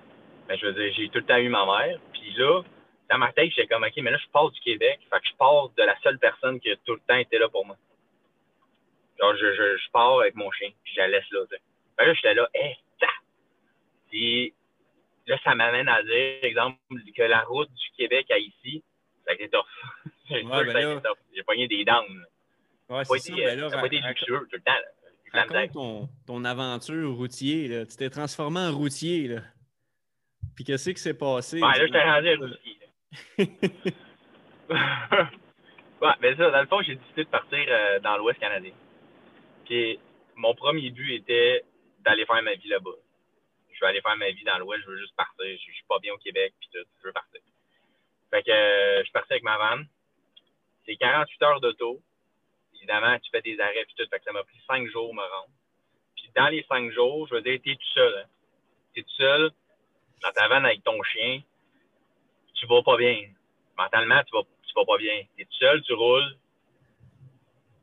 Mais ben, je veux dire, j'ai tout le temps eu ma mère. Puis là, dans ma tête, j'étais comme, OK, mais là, je pars du Québec. Fait que je pars de la seule personne qui a tout le temps été là pour moi. Genre, je, je, je pars avec mon chien, puis je la laisse là, tu sais. Fait là, j'étais là, hé, hey, Puis là, ça m'amène à dire, exemple, que la route du Québec à ici, ça a été tough. J'ai ben J'ai pogné des dents. Ouais, c'est ça. Ben là, ça pas été luxueux tout le temps. Là. Raconte ton, ton aventure routier. Là. Tu t'es transformé en routier. Là. Puis qu'est-ce qui s'est passé? Ouais, là, je t'ai rendu routier. ouais, mais ça, dans le fond, j'ai décidé de partir euh, dans l'Ouest canadien. Puis mon premier but était d'aller faire ma vie là-bas je vais aller faire ma vie dans l'Ouest, je veux juste partir. Je, ne suis pas bien au Québec, puis tout, je veux partir. Fait que euh, je suis parti avec ma vanne. C'est 48 heures d'auto. Évidemment, tu fais des arrêts, puis tout. Fait que ça m'a pris 5 jours me rendre. Puis dans les 5 jours, je veux dire, tu es tout seul. Hein. Tu es tout seul dans ta vanne avec ton chien. Tu vas pas bien. Mentalement, tu vas, tu vas pas bien. Tu es tout seul, tu roules.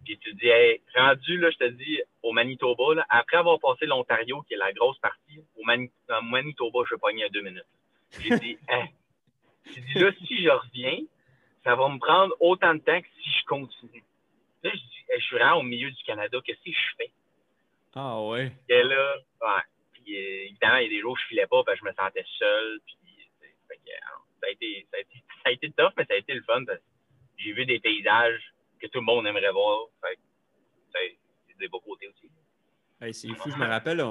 Puis tu dis, hey, rendu, là, je te dis, au Manitoba, là, après avoir passé l'Ontario, qui est la grosse partie, au Manitoba, je vais pogner à deux minutes. J'ai dit, hey, J'ai dit, là, si je reviens, ça va me prendre autant de temps que si je continue. Là, je dis, je suis vraiment au milieu du Canada, qu'est-ce que je fais? Ah ouais. Et là, ouais. Puis, euh, évidemment, il y a des jours où je filais pas parce que je me sentais seul. Puis, fait que, ça, a été, ça, a été, ça a été tough, mais ça a été le fun parce que j'ai vu des paysages que tout le monde aimerait voir. Fait c'est des beaux côtés aussi. Hey, c'est fou, je me rappelle,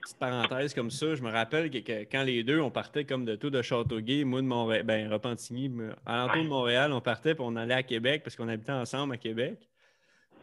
petite parenthèse comme ça, je me rappelle que, quand les deux, on partait comme de tout de Châteauguay, moi de Montréal, ben Repentigny, à l'entour de Montréal, on partait puis on allait à Québec parce qu'on habitait ensemble à Québec.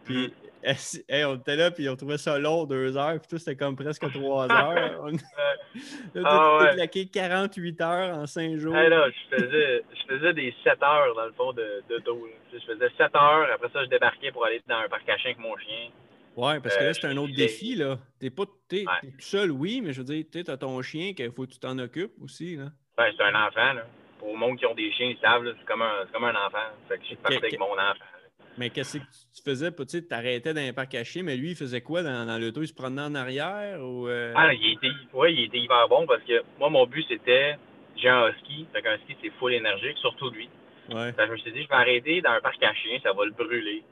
Puis mm-hmm. on était là, puis on trouvait ça long, deux heures, puis tout, c'était comme presque trois heures. On a claqué 48 heures en cinq jours. là, je, faisais, je faisais des 7 heures, dans le fond, de, de dos. Je faisais 7 heures, après ça, je débarquais pour aller dans un parc à chien avec mon chien. Ouais, parce que là, euh, c'est un autre défi, là. T'es pas es, tout seul, oui, mais je veux dire, tu as ton chien qu'il faut que tu t'en occupes aussi, là. Ouais, c'est un enfant, là. Pour le monde qui ont des chiens, ils savent, c'est comme, un, comme un enfant. Fait que je suis parti avec mon enfant. Mais qu'est-ce que tu faisais? Tu t'arrêtais dans un parc à mais lui, il faisait quoi dans, dans l'auto? Il se promenait en arrière? Ou, euh? Ah, il était, ouais, il était hyper bon parce que moi, mon but, c'était j'ai un husky. Fait qu'un husky, c'est full énergique, surtout lui. Ouais. Fait que je me suis dit, je vais arrêter dans un parc à chiens, ça va le brûler.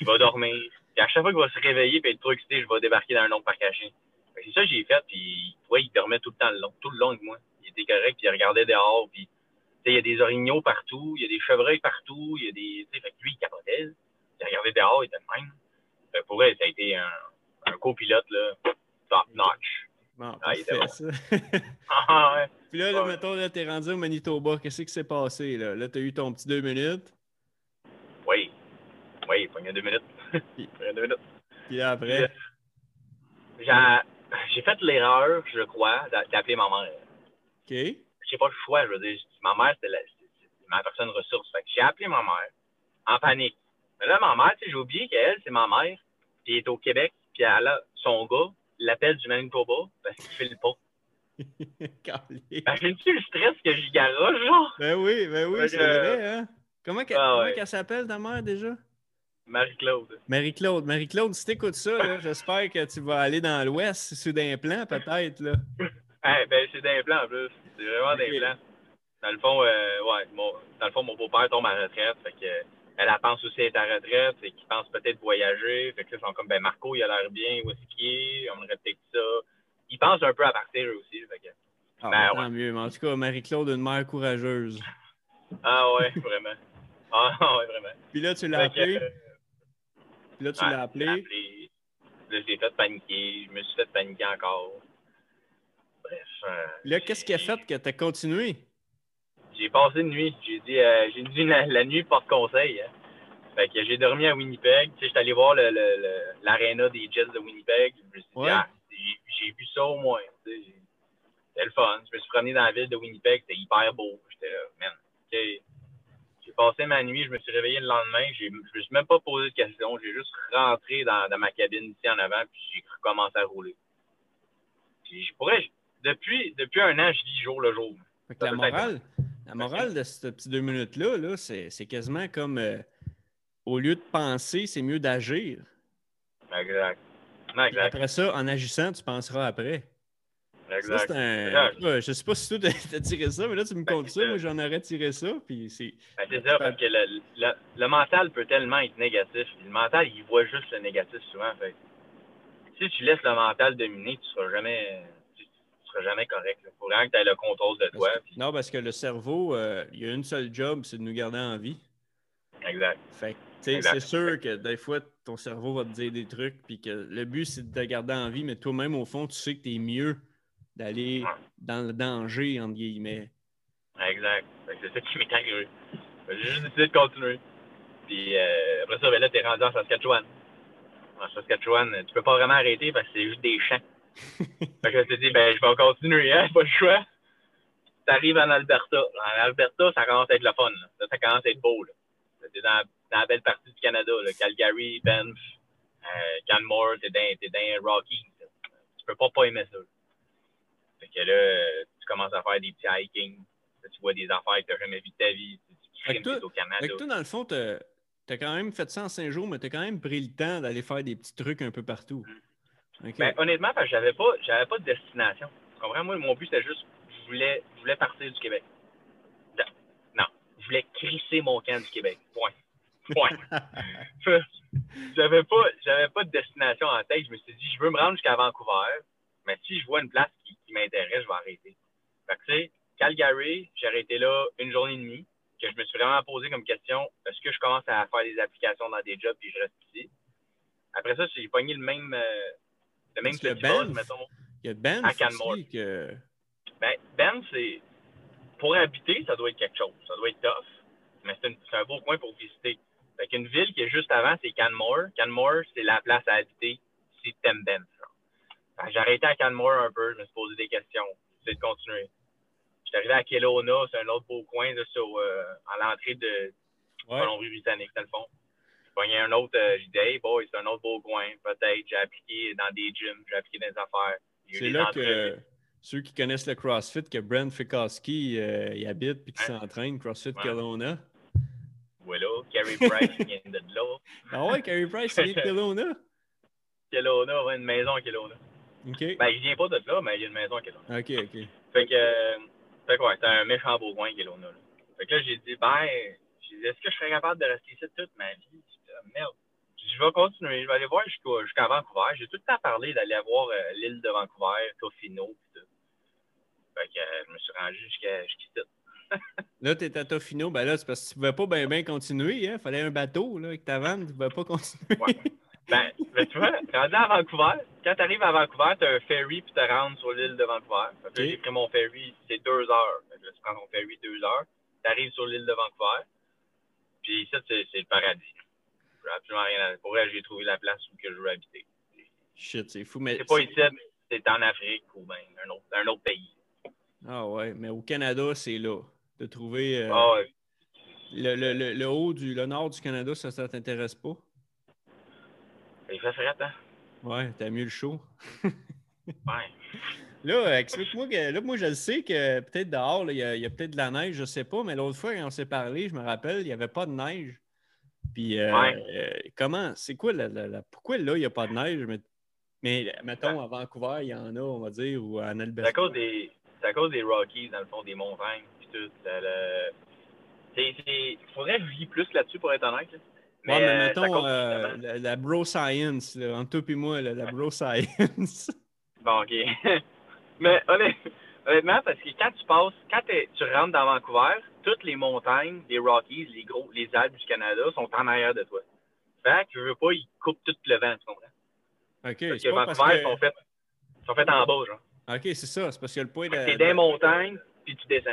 Il va dormir. Et à chaque fois qu'il va se réveiller et être trop excité, je vais débarquer dans un autre parc à chiens. C'est ça que j'ai fait, puis ouais, il dormait tout le temps le long, tout le long avec moi. Il était correct, puis il regardait dehors, puis il y a des orignaux partout, il y a des chevreuils partout, il y a des. Fait que lui, il capotait. Il regardait dehors, il était le même. Fait pour vrai, ça a été un, un copilote, là, top notch. Bon, ah, il était ça. ah, ouais. Puis là, là mettons, là, t'es rendu au Manitoba. Qu'est-ce qui s'est passé, là? Là, t'as eu ton petit deux minutes. Oui. Oui, il a deux minutes. Puis, deux minutes. Puis après? J'ai fait l'erreur, je crois, d'appeler ma mère. OK. J'ai pas le choix, je veux dire. Ma mère, c'était ma personne ressource. Fait que j'ai appelé ma mère en panique. Mais là, ma mère, j'ai oublié qu'elle, c'est ma mère, puis elle est au Québec, puis elle a son gars, l'appelle du Manitoba parce qu'il fait le pas. Imagine-tu le stress que j'y garoche, genre? Ben oui, ben oui, c'est vrai, hein? Comment, ah, qu'elle s'appelle, ta mère, déjà? Marie-Claude. Marie-Claude. Marie-Claude, si t'écoutes ça, j'espère que tu vas aller dans l'Ouest, sur d'un plan, peut-être, là. ben, c'est d'un plan, en plus. C'est vraiment d'un plan. Dans le fond, euh, ouais, mon, dans le fond, mon beau-père tombe à retraite, fait que elle, pense aussi être à retraite et qu'il pense peut-être voyager. Fait que là, ils sont comme, ben Marco, il a l'air bien, où est-ce qu'il est? On aurait peut-être ça. Ils pensent un peu à partir aussi. Fait que, ah, ben, tant mieux. Mais en tout cas, Marie-Claude, une mère courageuse. Ah ouais, vraiment. Ah ouais, vraiment. Puis là, tu l'as appelé? Puis là, tu l'as appelé? appelé. Là, j'ai fait paniquer. Je me suis fait paniquer encore. Bref. Euh, là, qu'est-ce qui a fait que tu as continué? j'ai passé une nuit. J'ai dit, euh, j'ai dit la, nuit porte conseil. Hein. Fait que j'ai dormi à Winnipeg. Tu sais, j'étais allé voir l'aréna des Jets de Winnipeg. Je me suis dit, ah, j'ai vu ça au moins. C'était le fun. Je me suis promené dans la ville de Winnipeg. C'était hyper beau. J'étais là, man, J'ai passé ma nuit. Je me suis réveillé le lendemain. Je me suis même pas posé de questions. J'ai juste rentré dans, dans, ma cabine ici en avant. Puis j'ai recommencé à rouler. Puis je pourrais, depuis, depuis un an, je vis jour le jour. Fait que la morale, la morale de ce petit deux minutes-là, -là, c'est quasiment comme euh, au lieu de penser, c'est mieux d'agir. Exact. Après ça, en agissant, tu penseras après. Exact. Un... Je ne sais pas si toi, tu as tiré ça, mais là, tu me ben, comptes ça. Moi, j'en aurais tiré ça. Puis c'est ben, ça, parce que le, le, mental peut tellement être négatif. Le mental, il voit juste le négatif souvent. Fait. Si tu laisses le mental dominer, tu ne seras jamais jamais correct. Il faut vraiment que tu aies le contrôle de toi. Non, parce que le cerveau, euh, il y a une seule job, c'est de nous garder en vie. Exact. Fait c'est sûr que des fois, ton cerveau va te dire des trucs, puis que le but, c'est de te garder en vie, mais toi-même, au fond, tu sais que tu es mieux d'aller dans le danger, entre guillemets. Exact. C'est ça qui m'est arrivé. J'ai juste décidé de continuer. Puis euh, après ça, ben là, tu es rendu en Saskatchewan. En Saskatchewan, tu peux pas vraiment arrêter parce que c'est juste des champs fait que je me dit, ben, je vais continuer, hein, pas le choix. Tu arrives en Alberta. En Alberta, ça commence à être le fun. Là. Ça, commence à être beau. C'est dans, dans, la belle partie du Canada. Là. Calgary, Banff, euh, Canmore, t'es dans, es dans Rocky. Tu peux pas pas aimer ça. Fait que là, tu commences à faire des petits hiking. tu vois des affaires que tu n'as jamais vues de ta vie. Tu, tu au Canada. Toi, dans le fond, tu as, quand même fait ça en cinq jours, mais tu as quand même pris le temps d'aller faire des petits trucs un peu partout. Mm. Ben, honnêtement, parce que j'avais pas, j'avais pas de destination. Tu comprends? Moi, mon but, c'était juste, je voulais, je voulais partir du Québec. voulais crisser mon camp du Québec. Point. Point. j'avais pas, j'avais pas de destination en tête. Je me suis dit, je veux me rendre jusqu'à Vancouver, mais si je vois une place qui, m'intéresse, je vais arrêter. Fait que, tu sais, Calgary, j'ai arrêté là une journée et demie, que je me suis vraiment posé comme question, est-ce que je commence à faire des applications dans des jobs puis je reste ici? Après ça, j'ai pogné le même, euh, le même petit buzz, mettons. Il y a Ben à Canmore. Que... Ben, ben c'est pour habiter, ça doit être quelque chose. Ça doit être tough. Mais c'est un beau coin pour visiter. Fait qu'une ville qui est juste avant, c'est Canmore. Canmore, c'est la place à habiter si t'aimes Ben. J'ai arrêté à Canmore un peu, je me suis posé des questions. J'ai de continuer. J'étais arrivé à Kelowna, c'est un autre beau coin là, sur, euh, à l'entrée de ouais. Colombie-Britannique, dans le fond. Pogné un autre, euh, j'ai dit, hey boy, c'est un autre beau coin. Peut-être, j'ai appliqué dans des gyms, j'ai appliqué dans des affaires. C'est là que ceux qui connaissent le CrossFit, que Brent Fikowski euh, y habite puis qui s'entraîne, CrossFit Kelowna. Voilà, Carey Price vient de là. Ah ouais, Carey Price vient de Kelowna? Kelowna, ouais, une maison à Kelowna. OK. Ben, il vient pas de là, mais il y a une maison à Kelowna. OK, OK. Fait que, euh, fait que ouais, c'est un méchant beau coin, Kelowna. Là. Fait que là, j'ai dit, ben, j'ai dit, est-ce que je serais capable de rester ici toute ma vie? Merde. Je vais continuer, je vais aller voir jusqu'à Vancouver. J'ai tout le temps parlé d'aller voir euh, l'île de Vancouver, Tofino, pis tout. Fait que euh, je me suis rendu jusqu'à jusqu'ici. là, tu es à Tofino, ben là, c'est parce que tu ne pouvais pas bien ben continuer. Il hein? fallait un bateau là, avec ta vanne, tu ne pouvais pas continuer. ouais. Ben, ben, tu vois, rendu à Vancouver, quand tu arrives à Vancouver, tu as un ferry puis tu rentres sur l'île de Vancouver. Okay. J'ai pris mon ferry, c'est deux heures. là, tu prends ton ferry deux heures, tu arrives sur l'île de Vancouver, puis ça, c'est le paradis. Absolument rien à... Pour elle, j'ai trouvé la place où que je veux habiter. Shit, c'est fou, mais... C'est pas ici, c'est en Afrique ou bien un autre, un autre pays. Ah ouais, mais au Canada, c'est là. De trouver euh, ah ouais. le, le, le, haut du le nord du Canada, ça, ça t'intéresse pas? Il fait frais, hein? Ouais, t'as mieux le chaud. ouais. Là, explique-moi que là, moi je le sais que peut-être dehors, il y a, a peut-être de la neige, je sais pas, mais l'autre fois quand on s'est parlé, je me rappelle, il n'y avait pas de neige. Puis euh, euh, comment, c'est quoi la, la, pourquoi là, il n'y a pas de neige? Mais, mais mettons, à Vancouver, il y en a, on va dire, ou à Alberta? C'est à cause des à cause des Rockies, dans le fond, des montagnes, puis tout. Il faudrait que je plus là-dessus, pour être honnête. Mais, ouais, mais euh, mettons euh, la, bro science, là, entre toi et moi, la bro science. bon, OK. mais honnêtement, parce que quand tu passes, quand tu rentres dans Vancouver, toutes les montagnes, les Rockies, les gros, les Alpes du Canada sont en arrière de toi. Fait que je veux pas, ils coupent tout le vent, tu comprends? OK. Parce que Vancouver, que... sont faits sont fait en bas, genre. OK, c'est ça. C'est parce qu'il y a le point de. C'est des montagnes, puis tu descends.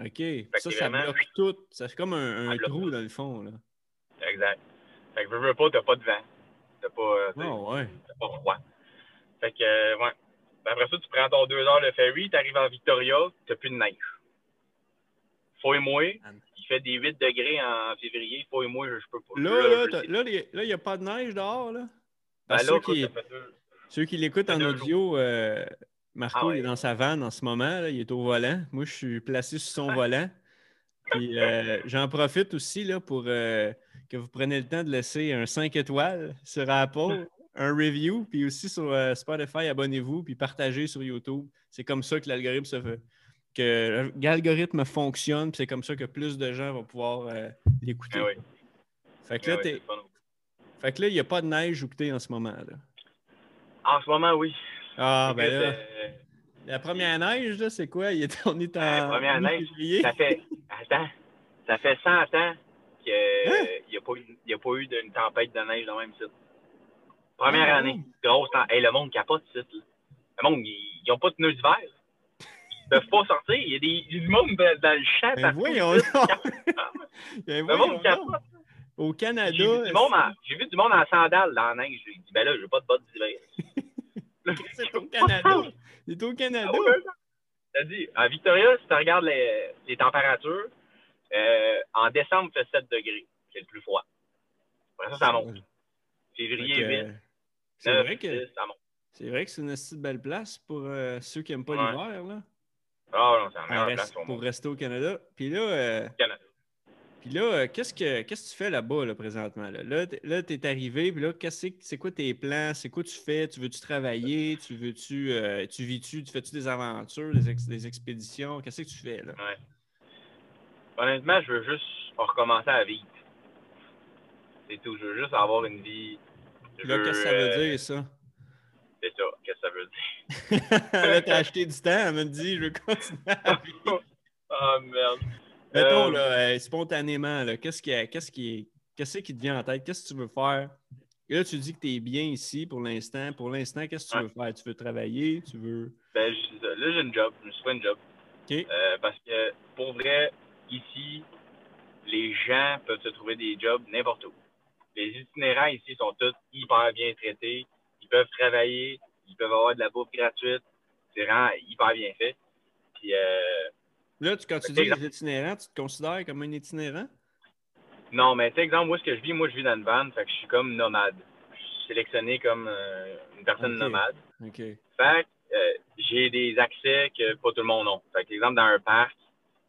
OK. ça, ça bloque tout. Ça fait comme un, trou dans le fond. Là. Exact. Fait que veux, veux pas, t'as pas de vent. T'as pas, oh, ouais. pas froid. Fait que, euh, ouais. après ça, tu prends ton deux heures de ferry, t'arrives en Victoria, t'as plus de neige. Faut et moi, il fait des 8 degrés en février. Faut et moi, je, peux pas. Là, là, là, il n'y a pas de neige dehors, là? Ben là, ceux, qui, ceux qui l'écoutent en audio, euh, Marco, ah il est dans sa vanne en ce moment. il est au volant. Moi, je suis placé sur son volant. Puis euh, j'en profite aussi là, pour euh, que vous preniez le temps de laisser un 5 étoiles sur Apple, un review, puis aussi sur euh, Spotify, abonnez-vous, puis partagez sur YouTube. C'est comme ça que l'algorithme se fait. Que l'algorithme fonctionne, c'est comme ça que plus de gens vont pouvoir l'écouter. Ah fait que là, ah fait que là, il n'y a pas de neige où tu en ce moment. Là. En ce moment, oui. Ah, ben là. La première neige, là, c'est quoi? Il est, on est en. La première neige, ça fait. Attends, ça fait 100 ans qu'il hein? n'y a, pas eu, a pas eu d'une tempête de neige dans le même site. Première ah, année, grosse tempête. Hey, le monde capote site. Là. Le monde, ils n'ont pas de pneus d'hiver. Ils ne peuvent pas sortir. Il y a des, du monde dans le champ. Ben voyons ben Le monde. Au Canada. J'ai vu, du monde en sandales dans la neige. J'ai dit, ben là, je n'ai pas de bottes d'hiver. C'est au Canada. C'est au Canada. Ah dit, à Victoria, si tu regardes les, les températures, euh, en décembre, il fait 7 degrés. C'est le plus froid. Après ça, ça monte. Février, 8. C'est vrai que c'est vrai que c'est une assez belle place pour euh, ceux qui n'aiment pas l'hiver. Ah non, c'est la meilleure place pour, rester au Canada. Puis là, euh, Canada. Puis là, euh, qu'est-ce que qu'est-ce que tu fais là-bas là, présentement? Là, là, tu es arrivé, puis là, c'est quoi tes plans? C'est quoi tu fais? Tu veux-tu travailler? Tu veux-tu euh, tu vis-tu? Tu fais-tu des aventures, des, expéditions? Qu'est-ce que tu fais là? Ouais. honnêtement, je veux juste recommencer à vivre. C'est tout. Je veux juste avoir une vie. Là, qu'est-ce que ça veut dire, ça? C'est ça. Qu'est-ce que ça veut dire? Là, t'as acheté du temps, elle me dit, je veux continuer à vivre. oh merde. Mettons, Euh, là, euh, spontanément, là, qu'est-ce qui, qu'est-ce qui, qu'est-ce qui te vient en tête? Qu'est-ce que tu veux faire? Et là, tu dis que tu es bien ici pour l'instant. Pour l'instant, qu'est-ce que tu veux faire? Tu veux travailler? Tu veux. Ben, je- là, j'ai une job. Je me suis fait une job. OK. Euh, parce que, pour vrai, ici, les gens peuvent se trouver des jobs n'importe où. Les itinérants ici sont tous hyper bien traités. Ils peuvent travailler. Ils peuvent avoir de la bouffe gratuite. C'est vraiment hyper bien fait. Puis, euh, Là, tu, quand tu dis les itinérants, tu te considères comme un itinérant? non, mais tu exemple, où est-ce que je vis? Moi, je vis dans une van. Fait que je suis comme nomade. Je suis sélectionné comme euh, une personne nomade. OK. Fait que euh, j'ai des accès que pas tout le monde a. Fait que, exemple, dans un parc,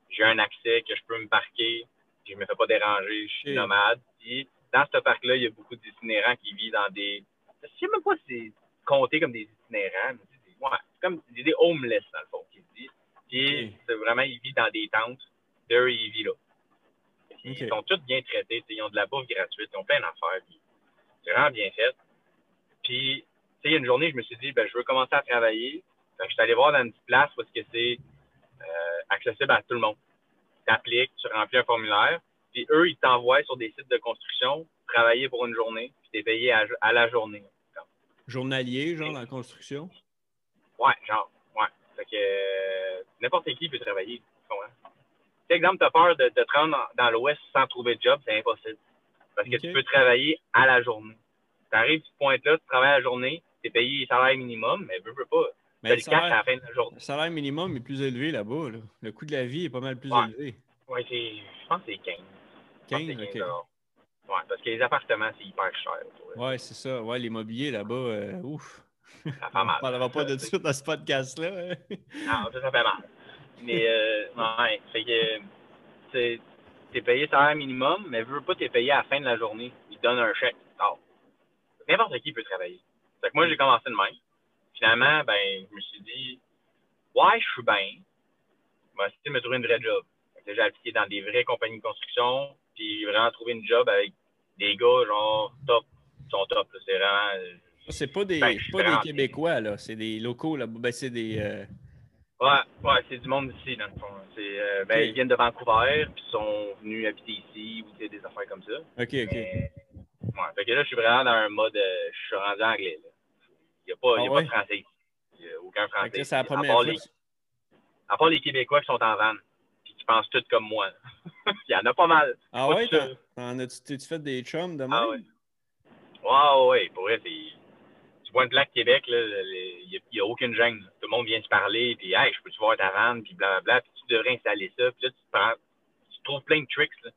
j'ai un accès que je peux me parquer, puis je me fais pas déranger, je suis nomade. Puis dans ce parc-là, il y a beaucoup d'itinérants qui vivent dans des. Je sais même pas si c'est compté comme des itinérants, mais c'est des- ouais, c'est comme des, homeless, dans le fond, qui se dit. Puis c'est vraiment, ils vivent dans des tentes. Eux, ils vivent là. Puis. Ils sont tous bien traités, ils ont de la bouffe gratuite, ils ont plein d'affaires. C'est vraiment bien fait. Puis, tu sais, il y a une journée, je me suis dit, ben, je veux commencer à travailler. Fait que je suis allé voir dans une petite place parce que c'est euh, accessible à tout le monde. Tu appliques, tu remplis un formulaire, puis eux, ils t'envoient sur des sites de construction travailler pour une journée, puis tu es payé à, à la journée. Journalier, genre, dans la construction? Ouais, genre, ouais. Fait que euh, n'importe qui peut travailler. tu comprends? Sais, exemple, tu as peur de, de te rendre dans, dans l'Ouest sans trouver de job, c'est impossible. Parce que tu peux travailler à la journée. Tu arrives, tu te pointes là, tu travailles à la journée, tu es payé salaire minimum, mais veux, veux pas. Mais le le cash à salaire, la fin de la journée. le salaire minimum est plus élevé là-bas. là. Le coût de la vie est pas mal plus Ouais. élevé. Ouais, c'est, je pense que c'est 15. Je pense que 15, c'est OK. dollars. Parce que les appartements, c'est hyper cher. Ouais, c'est ça. Ouais, l'immobilier là-bas, euh, ouf. Ça fait On mal. ne parlera pas de ça dans ce podcast-là. hein. Ah, ça, ça fait mal. Mais, euh, ouais, fait que, t'es payé salaire minimum, mais veux pas, t'es payé à la fin de la journée. Ils te donnent un chèque. Ah. N'importe qui peut travailler. Fait que moi, j'ai commencé de même. Finalement, ben, je me suis dit, ouais, je suis bien. Je vais essayer de me trouver une vraie job. J'ai appliqué dans des vraies compagnies de construction, puis vraiment trouvé une job avec des gars, genre, top. Ils sont top. C'est vraiment. euh, Ça, C'est pas des, Ben, pas des Québécois, là. C'est des locaux là Ben, c'est des. euh, Ouais, ouais, c'est du monde d'ici, dans le fond. C'est, euh, ben. Ils viennent de Vancouver, puis ils sont venus habiter ici, ou des affaires comme ça. OK, OK. Mais, ouais, fait que là, je suis vraiment dans un mode, euh, je suis rendu anglais, là. Il n'y a, pas, y a Ah pas ouais? de français ici. Il n'y a aucun français. là, c'est la ici. première à, part fois. les, à part les Québécois qui sont en van, puis qui pensent tous comme moi. Il y en a pas mal. Ah pas ouais? t'en- as-tu t'es-tu fait des chums de même? Ah ouais. Ouais, ouais, pour vrai, c'est. Tu vois une plaque Québec, il n'y a, aucune gêne. Tout le monde vient te parler, puis hey, je peux-tu voir ta vanne, puis blablabla, puis tu devrais installer ça, puis là, tu, te prends, tu trouves plein de tricks, là.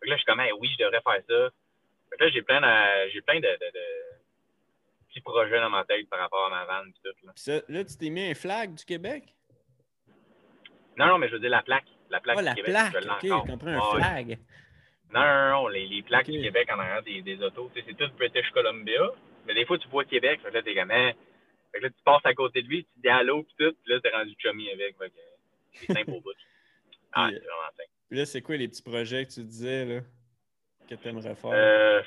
Fait que là, je suis comme, hey, oui, je devrais faire ça. Fait que là, j'ai plein de, j'ai plein de, de- de petits projets dans ma tête par rapport à ma vanne, puis tout, là. Ça, là, tu t'es mis un flag du Québec? Non, non, mais je veux dire la plaque. La plaque du la Québec, plaque. je OK, un flag. Non, non, non, les, les plaques du Québec en arrière des, des autos, c'est tout British Columbia. Mais des fois, tu vois Québec, fait que là, t'es comme, hein. Fait que là, tu passes à côté de lui, tu dis allô, pis tout, pis là, t'es rendu chummy avec. Fait que c'est simple au bout. Ah, c'est vraiment simple. Puis là, c'est quoi les petits projets que tu disais, là, que tu aimerais faire? Euh,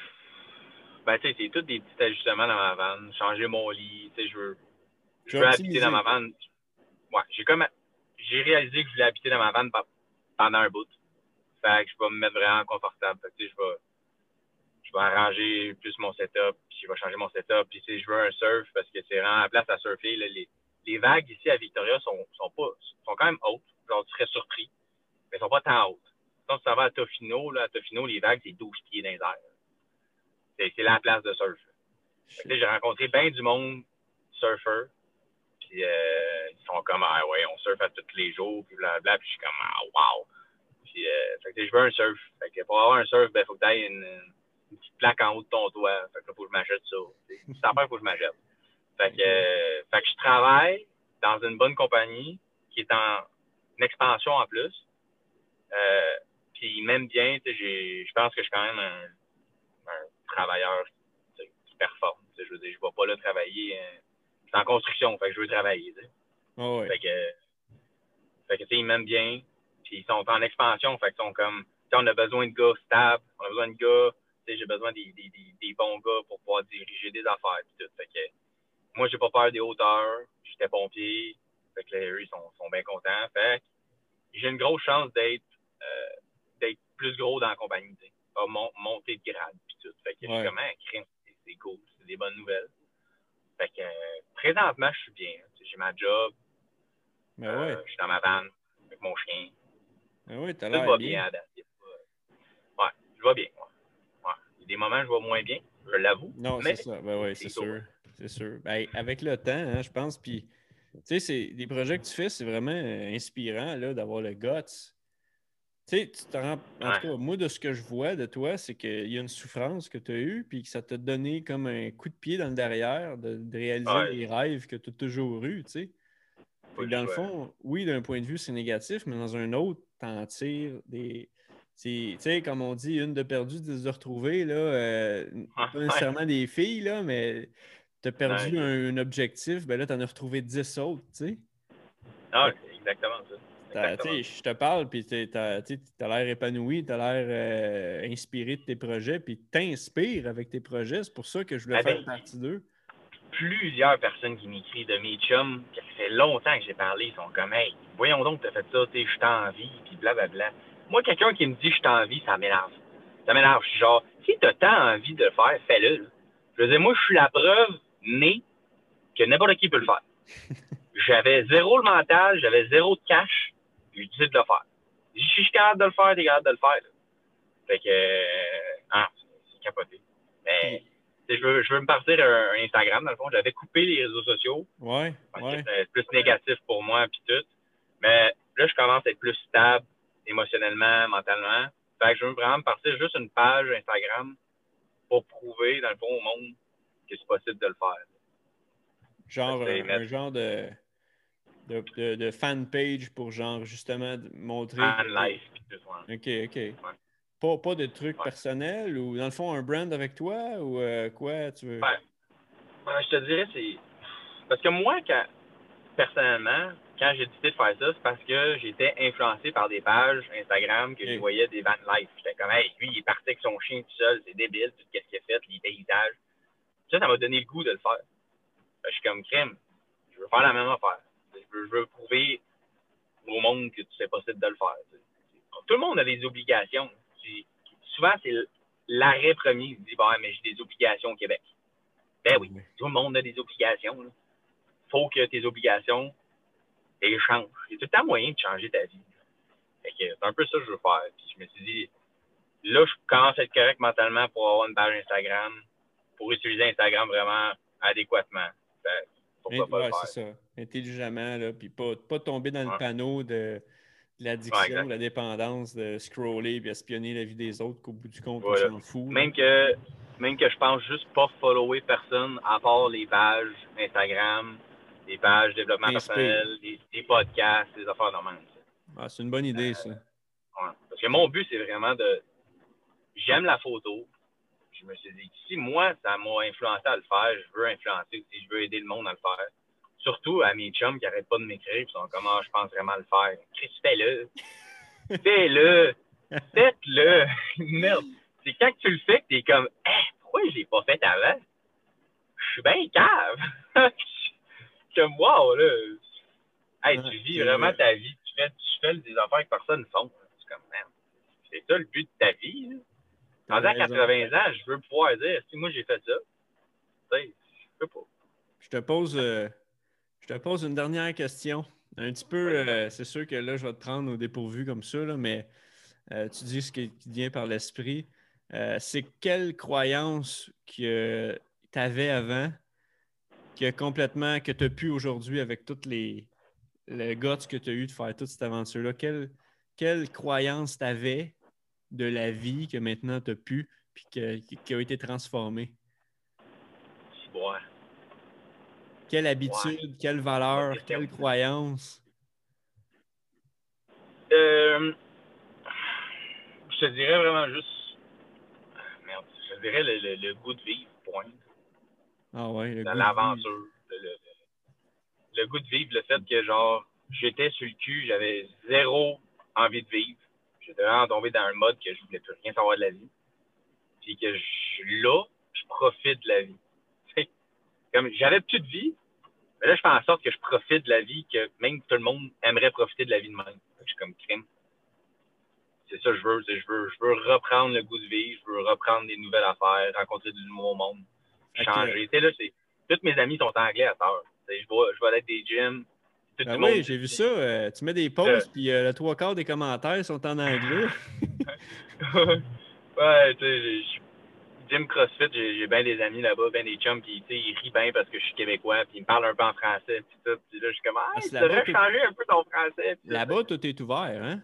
ben, tu sais, c'est tous des petits ajustements dans ma vanne. Changer mon lit, tu sais, je veux, je veux habiter dans ma vanne. Ouais, j'ai comme, j'ai réalisé que je voulais habiter dans ma vanne pe- pendant un bout. Fait que je vais me mettre vraiment confortable. Je vais, je vais arranger plus mon setup, puis je vais changer mon setup. Puis, sais, je veux un surf parce que c'est vraiment la place à surfer. les, les vagues ici à Victoria sont, sont pas, sont quand même hautes. Genre, tu serais surpris. Mais sont pas tant hautes. Quand s'en vas à Tofino, là, à Tofino, les vagues, c'est 12 pieds dans les airs. C'est, la place de surf. J'ai rencontré bien du monde surfer. Euh, ils sont comme ah ouais, on surfe à tous les jours, puis blablabla. Puis je suis comme ah wow. Puis euh, fait que je veux un surf. Fait que pour avoir un surf, ben faut que tu aies une, petite plaque en haut de ton toit. Fait que là, faut que je m'achète ça. C'est affaire, faut que je m'achète. Fait que, euh, fait que je travaille dans une bonne compagnie qui est en expansion en plus. Puis ils m'aiment bien. Je pense que je suis quand même un, travailleur qui performe. Je veux dire, je ne vais pas là travailler. je suis en construction, fait que je veux travailler. Ah. Fait que, fait que ils m'aiment bien. Puis ils sont en expansion, fait qu'ils sont comme, on a besoin de gars stables, on a besoin de gars, j'ai besoin des, des, des, bons gars pour pouvoir diriger des affaires. Tout. Fait que, moi, j'ai pas peur des hauteurs, j'étais pompier, fait que eux, ils sont, sont bien contents. Fait j'ai une grosse chance d'être euh, d'être plus gros dans la compagnie, à monter de grade, puis tout. Fait que ouais. crime, c'est cool, c'est des bonnes nouvelles. Fait que, présentement, je suis bien. J'ai ma job. Ben euh, je suis dans ma vanne avec mon chien. Ben oui, bien. bien ouais, je vais bien. Ouais. Il y a des moments où je vais moins bien, je l'avoue. Non, c'est ça. Ben oui, c'est sûr. C'est sûr. Ben, avec le temps, hein, je pense, puis tu sais, des projets que tu fais, c'est vraiment euh, inspirant d'avoir le guts. Tu sais, tu te rends. En tout cas, moi, de ce que je vois de toi, c'est qu'il y a une souffrance que tu as eue, puis que ça t'a donné comme un coup de pied dans le derrière de, réaliser les rêves que tu as toujours eus, tu sais. Dans le fond, oui, d'un point de vue, c'est négatif, mais dans un autre, t'en tires des. Tu sais, comme on dit, une de perdue, dix de retrouvée, là. Euh, pas nécessairement des filles, là, mais tu as perdu un, objectif, ben là, tu en as retrouvé 10 autres, tu sais. Ah, exactement ça. Je te parle, puis tu as, l'air épanoui, tu as l'air euh, inspiré de tes projets, puis t'inspires avec tes projets. C'est pour ça que je voulais faire partie d'eux. Plusieurs personnes qui m'écrivent de mes chums, ça fait longtemps que j'ai parlé, ils sont comme Hey, voyons donc, tu as fait ça, tu je en vie, puis blablabla. Moi, quelqu'un qui me dit je suis en vie, ça m'énerve. Ça m'énerve. Je suis genre, si tu as tant envie de le faire, fais-le. Je veux dire, moi, je suis la preuve mais que n'importe qui peut le faire. j'avais zéro le mental, j'avais zéro de cash, puis je décide de le faire. Si je suis capable de le faire, t'es capable de le faire. Fait que, euh, ah, c'est capoté. Mais, je veux, je veux me partir un, Instagram, dans le fond. J'avais coupé les réseaux sociaux. Ouais, ouais. C'était plus négatif pour moi, puis tout. Mais là, je commence à être plus stable émotionnellement, mentalement. Fait que je veux vraiment me partir juste une page Instagram pour prouver, dans le fond, au monde c'est possible de le faire. Genre un, genre de, de, de, fan page pour genre justement montrer. Fan life. OK, OK. Pas, pas de trucs personnels ou dans le fond un brand avec toi ou euh, quoi tu veux? je te dirais c'est. Parce que moi, quand personnellement, quand j'ai décidé de faire ça, c'est parce que j'étais influencé par des pages Instagram que je voyais des van life. J'étais comme hey, lui, il est parti avec son chien tout seul, c'est débile, tout ce qu'il a fait, les paysages. Ça, ça m'a donné le goût de le faire. Je suis comme crème. Je veux faire la même affaire. Je veux, prouver au monde que c'est possible de le faire. Tout le monde a des obligations. Souvent, c'est l'arrêt premier qui dit bon, mais j'ai des obligations au Québec. Ben oui, tout le monde a des obligations. Il faut que tes obligations les changent. Il y a tout le temps moyen de changer ta vie. C'est un peu ça que je veux faire. Puis je me suis dit, là, je commence à être correct mentalement pour avoir une page Instagram pour utiliser Instagram vraiment adéquatement. Ouais, c'est ça. Intelligemment, là, puis pas, pas tomber dans le panneau de, l'addiction, de la dépendance, de scroller et espionner la vie des autres, qu'au bout du compte, on s'en fout. Même que, même que je pense juste pas follower personne à part les pages Instagram, les pages développement personnel, les, podcasts, les affaires normales. Ah, c'est une bonne idée, ça. Euh, Parce que mon but, c'est vraiment de. J'aime la photo, je me suis dit, si moi, ça m'a influencé à le faire, je veux influencer aussi, je veux aider le monde à le faire. Surtout à mes chums qui n'arrêtent pas de m'écrire, qui sont comme, ah, je pense vraiment le faire. Chris, fais-le. fais-le. Faites-le. Merde. C'est quand tu le fais que t'es comme, eh, pourquoi je l'ai pas fait avant? Je suis bien cave. comme, wow, là. Hey, tu vis vraiment ta vie. Tu fais, tu fais des affaires que personne ne font. C'est comme, merde. C'est ça le but de ta vie. Là. Pendant 80 ans, je veux pouvoir dire, si moi j'ai fait ça, je peux pas. Je te pose, euh, je te pose une dernière question. Un petit peu, euh, c'est sûr que là, je vais te prendre au dépourvu comme ça, mais euh, tu dis ce qui vient par l'esprit. c'est quelle croyance que tu avais avant que complètement, que tu as pu aujourd'hui avec toutes les, les guts que tu as eu de faire toute cette aventure-là? Quelle, quelle croyance tu avais de la vie que maintenant tu as pu, puis qui a été transformée? Ouais. Quelle habitude, quelle valeur, quelle croyance? Euh, je te dirais vraiment juste. Merde, je te dirais le, goût de vivre, point. Ah ouais, le L'aventure. Le, goût de vivre, le fait que, genre, j'étais sur le cul, j'avais zéro envie de vivre. J'étais vraiment tombé dans un mode que je voulais plus rien savoir de la vie. Puis que je, là, je profite de la vie. comme j'avais plus de vie, mais là, je fais en sorte que je profite de la vie, que même tout le monde aimerait profiter de la vie de même. Je suis comme crime. C'est ça que je veux. Je veux, je veux reprendre le goût de vie, je veux reprendre des nouvelles affaires, rencontrer du nouveau monde, changer. Tu sais, là, c'est, tous mes amis sont anglais à tard. Je vais, je vais aller des gyms. Ben oui, j'ai vu ça. Euh, tu mets des posts, euh, puis euh, le trois quarts des commentaires sont en anglais. ouais, tu sais, gym CrossFit, j'ai bien des amis là-bas, bien des chums, qui ils rient bien parce que je suis québécois, puis ils me parlent un peu en français, puis tout. Puis là, je suis comme, ah, tu devrais changer un peu ton français. Là-bas, tout est ouvert, hein?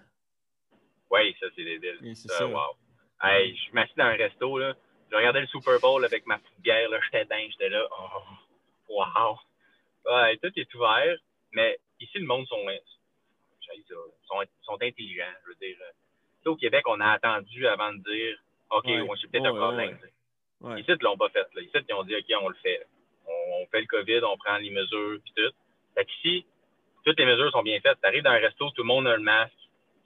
Oui, ça, c'est des deals. c'est ça. Wow. Hey, je m'assis dans un resto, là. Je regardais le Super Bowl avec ma petite bière, là. J'étais dingue, j'étais là. Oh, wow. Ouais, tout est ouvert, mais ici, le monde sont, sont, sont intelligents, je veux dire. au Québec, on a attendu avant de dire, OK, ouais. c'est peut-être un problème. Ouais. Ici, ils l'ont pas fait. Là. Ici, ils ont dit, OK, on le fait. On, fait le COVID, on prend les mesures, puis tout. Fait qu'ici, toutes les mesures sont bien faites. Tu arrives dans un resto, tout le monde a le masque.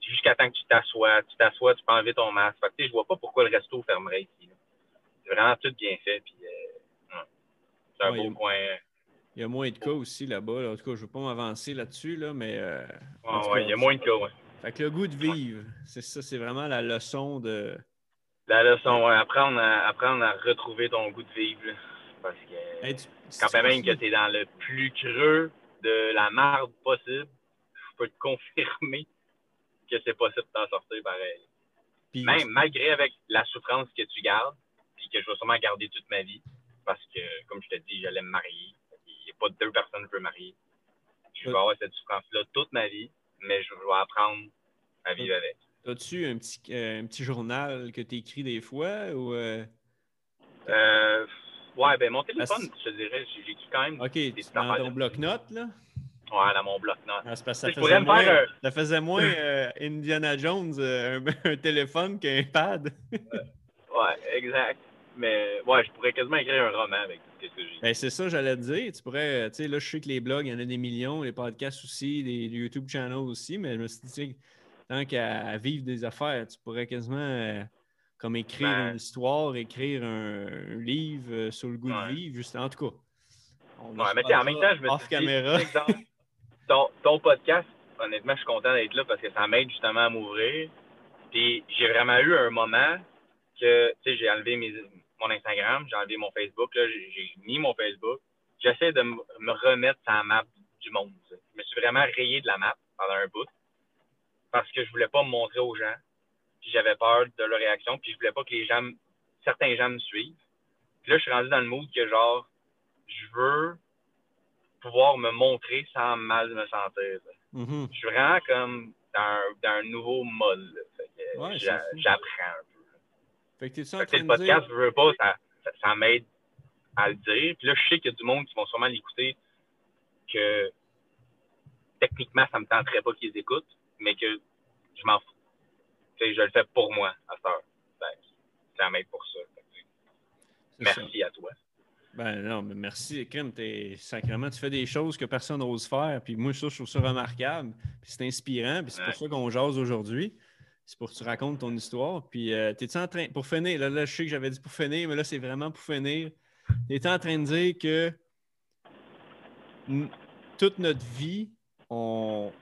Jusqu'à temps que tu t'assois, tu t'assois, tu peux enlever ton masque. Fait que, je vois pas pourquoi le resto fermerait ici. C'est vraiment tout bien fait. Puis, euh, c'est un beau coin. Il y a moins de cas aussi là-bas. En tout cas, je ne veux pas m'avancer là-dessus, là, mais. Euh, il y a moins de cas, oui. Fait que le goût de vivre, c'est ça, c'est vraiment la leçon de, la leçon, ouais, apprendre à, apprendre à retrouver ton goût de vivre. parce que quand même que tu es dans le plus creux de la marde possible, je peux te confirmer que c'est possible de t'en sortir pareil. même malgré avec la souffrance que tu gardes, puis que je vais sûrement garder toute ma vie, parce que, comme je te dis, j'allais me marier. Pas deux personnes que je veux marier. Je vais avoir cette souffrance-là toute ma vie, mais je vais apprendre à vivre avec. As-tu un petit, euh, un petit journal que tu écris des fois ou euh? euh... ouais, ben mon téléphone, je te dirais, j'écris quand même. OK, des dans ton bloc-notes, là? Ouais, dans mon bloc-notes. Ah, ça, faisait moins, ça faisait moins Indiana Jones, un, téléphone qu'un pad. ouais, exact. Mais ouais, je pourrais quasiment écrire un roman avec tout ce que j'ai. Ben, c'est ça, j'allais te dire. Tu pourrais, tu sais, là, je sais que les blogs, il y en a des millions, les podcasts aussi, des YouTube channels aussi, mais je me suis dit, tant qu'à vivre des affaires, tu pourrais quasiment euh, comme écrire ben une histoire, écrire un, livre euh, sur le goût de vivre, juste en tout cas. ouais, mais en même temps, je me suis caméra. Dit, ton, ton, podcast, honnêtement, je suis content d'être là parce que ça m'aide justement à m'ouvrir. Puis j'ai vraiment eu un moment que, tu sais, j'ai enlevé mes, mon Instagram, j'ai enlevé mon Facebook, j'ai mis mon Facebook. J'essaie de me remettre sur la map du monde. Je me suis vraiment rayé de la map pendant un bout parce que je voulais pas me montrer aux gens. Puis j'avais peur de leur réaction. Puis je voulais pas que les gens, certains gens me suivent. Puis là, je suis rendu dans le mood que genre, je veux pouvoir me montrer sans mal me sentir. Mm-hmm. Je suis vraiment comme dans, dans un nouveau mode. J'apprends Fait que, podcast, je veux pas, ça, ça, m'aide à le dire. Puis là, je sais qu'il y a du monde qui vont sûrement l'écouter que techniquement, ça me tenterait pas qu'ils écoutent mais que je m'en fous. je le fais pour moi à cette heure. ça m'aide pour ça. Merci à toi. Ben non, mais merci. Es, sacrément, tu fais des choses que personne n'ose faire. Puis moi, ça, je trouve ça remarquable. Puis c'est inspirant. Puis c'est pour ça qu'on jase aujourd'hui. C'est pour que tu racontes ton histoire. Puis euh, t'es-tu en train, pour finir, là, là je sais que j'avais dit pour finir, mais là, c'est vraiment pour finir. T'es-tu en train de dire que toute notre vie, on,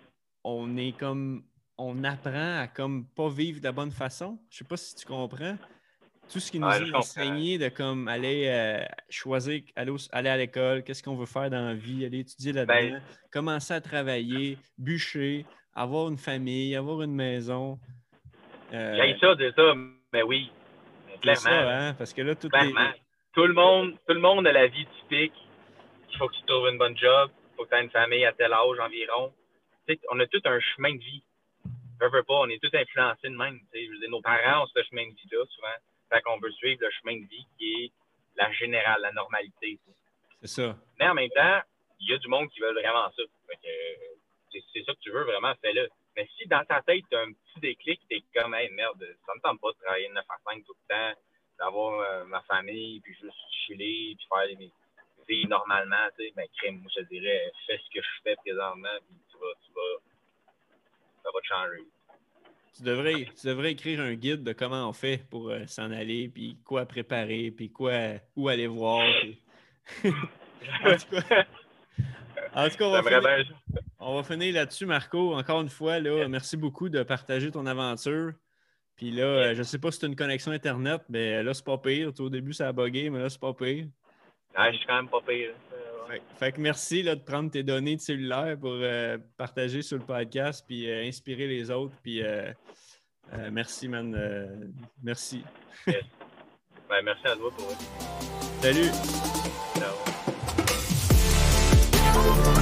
on est comme on apprend à comme pas vivre de la bonne façon? Je sais pas si tu comprends. Tout ce qui nous est enseigné de comme aller euh, choisir, aller, aller à l'école, qu'est-ce qu'on veut faire dans la vie, aller étudier là-dedans, ben commencer à travailler, bûcher, avoir une famille, avoir une maison. Euh, J'ai ça de ça, mais oui. Clairement. Ça, hein, parce que là, tout Tout le monde, tout le monde a la vie typique. Il faut que tu trouves une bonne job, il faut que tu aies une famille à tel âge environ on a tout un chemin de vie. Je veux pas, on est tous influencés de même. nos parents ont ce chemin de vie-là, souvent. Fait qu'on veut suivre le chemin de vie qui est la générale, la normalité. C'est ça. Mais en même temps, il y a du monde qui veut vraiment ça. c'est ça que tu veux vraiment, fais-le. Mais si dans ta tête, tu as un petit déclic, tu es comme, hey, merde, ça me tente pas de travailler 9 à 5 tout le temps, d'avoir euh, ma famille, puis juste chiller, puis faire mes vies normalement, tu sais, ben, crème, moi, je te dirais, fais ce que je fais présentement, puis tu vas, tu vas, ça va te changer. Tu devrais, tu devrais écrire un guide de comment on fait pour euh, s'en aller, puis quoi préparer, puis quoi, où aller voir. en tout cas, en tout cas on, va finir, on, va finir, là-dessus, Marco. Encore une fois, là, merci beaucoup de partager ton aventure. Puis là, je ne sais pas si tu as une connexion Internet, mais là, c'est pas pire. au début, ça a bugué, mais là, c'est pas pire. Ah, je suis quand même pas pire. Fait, que merci là, de prendre tes données de cellulaire pour euh, partager sur le podcast puis euh, inspirer les autres. Puis euh, merci, man. merci. Ben, merci à toi pour Salut. Oh,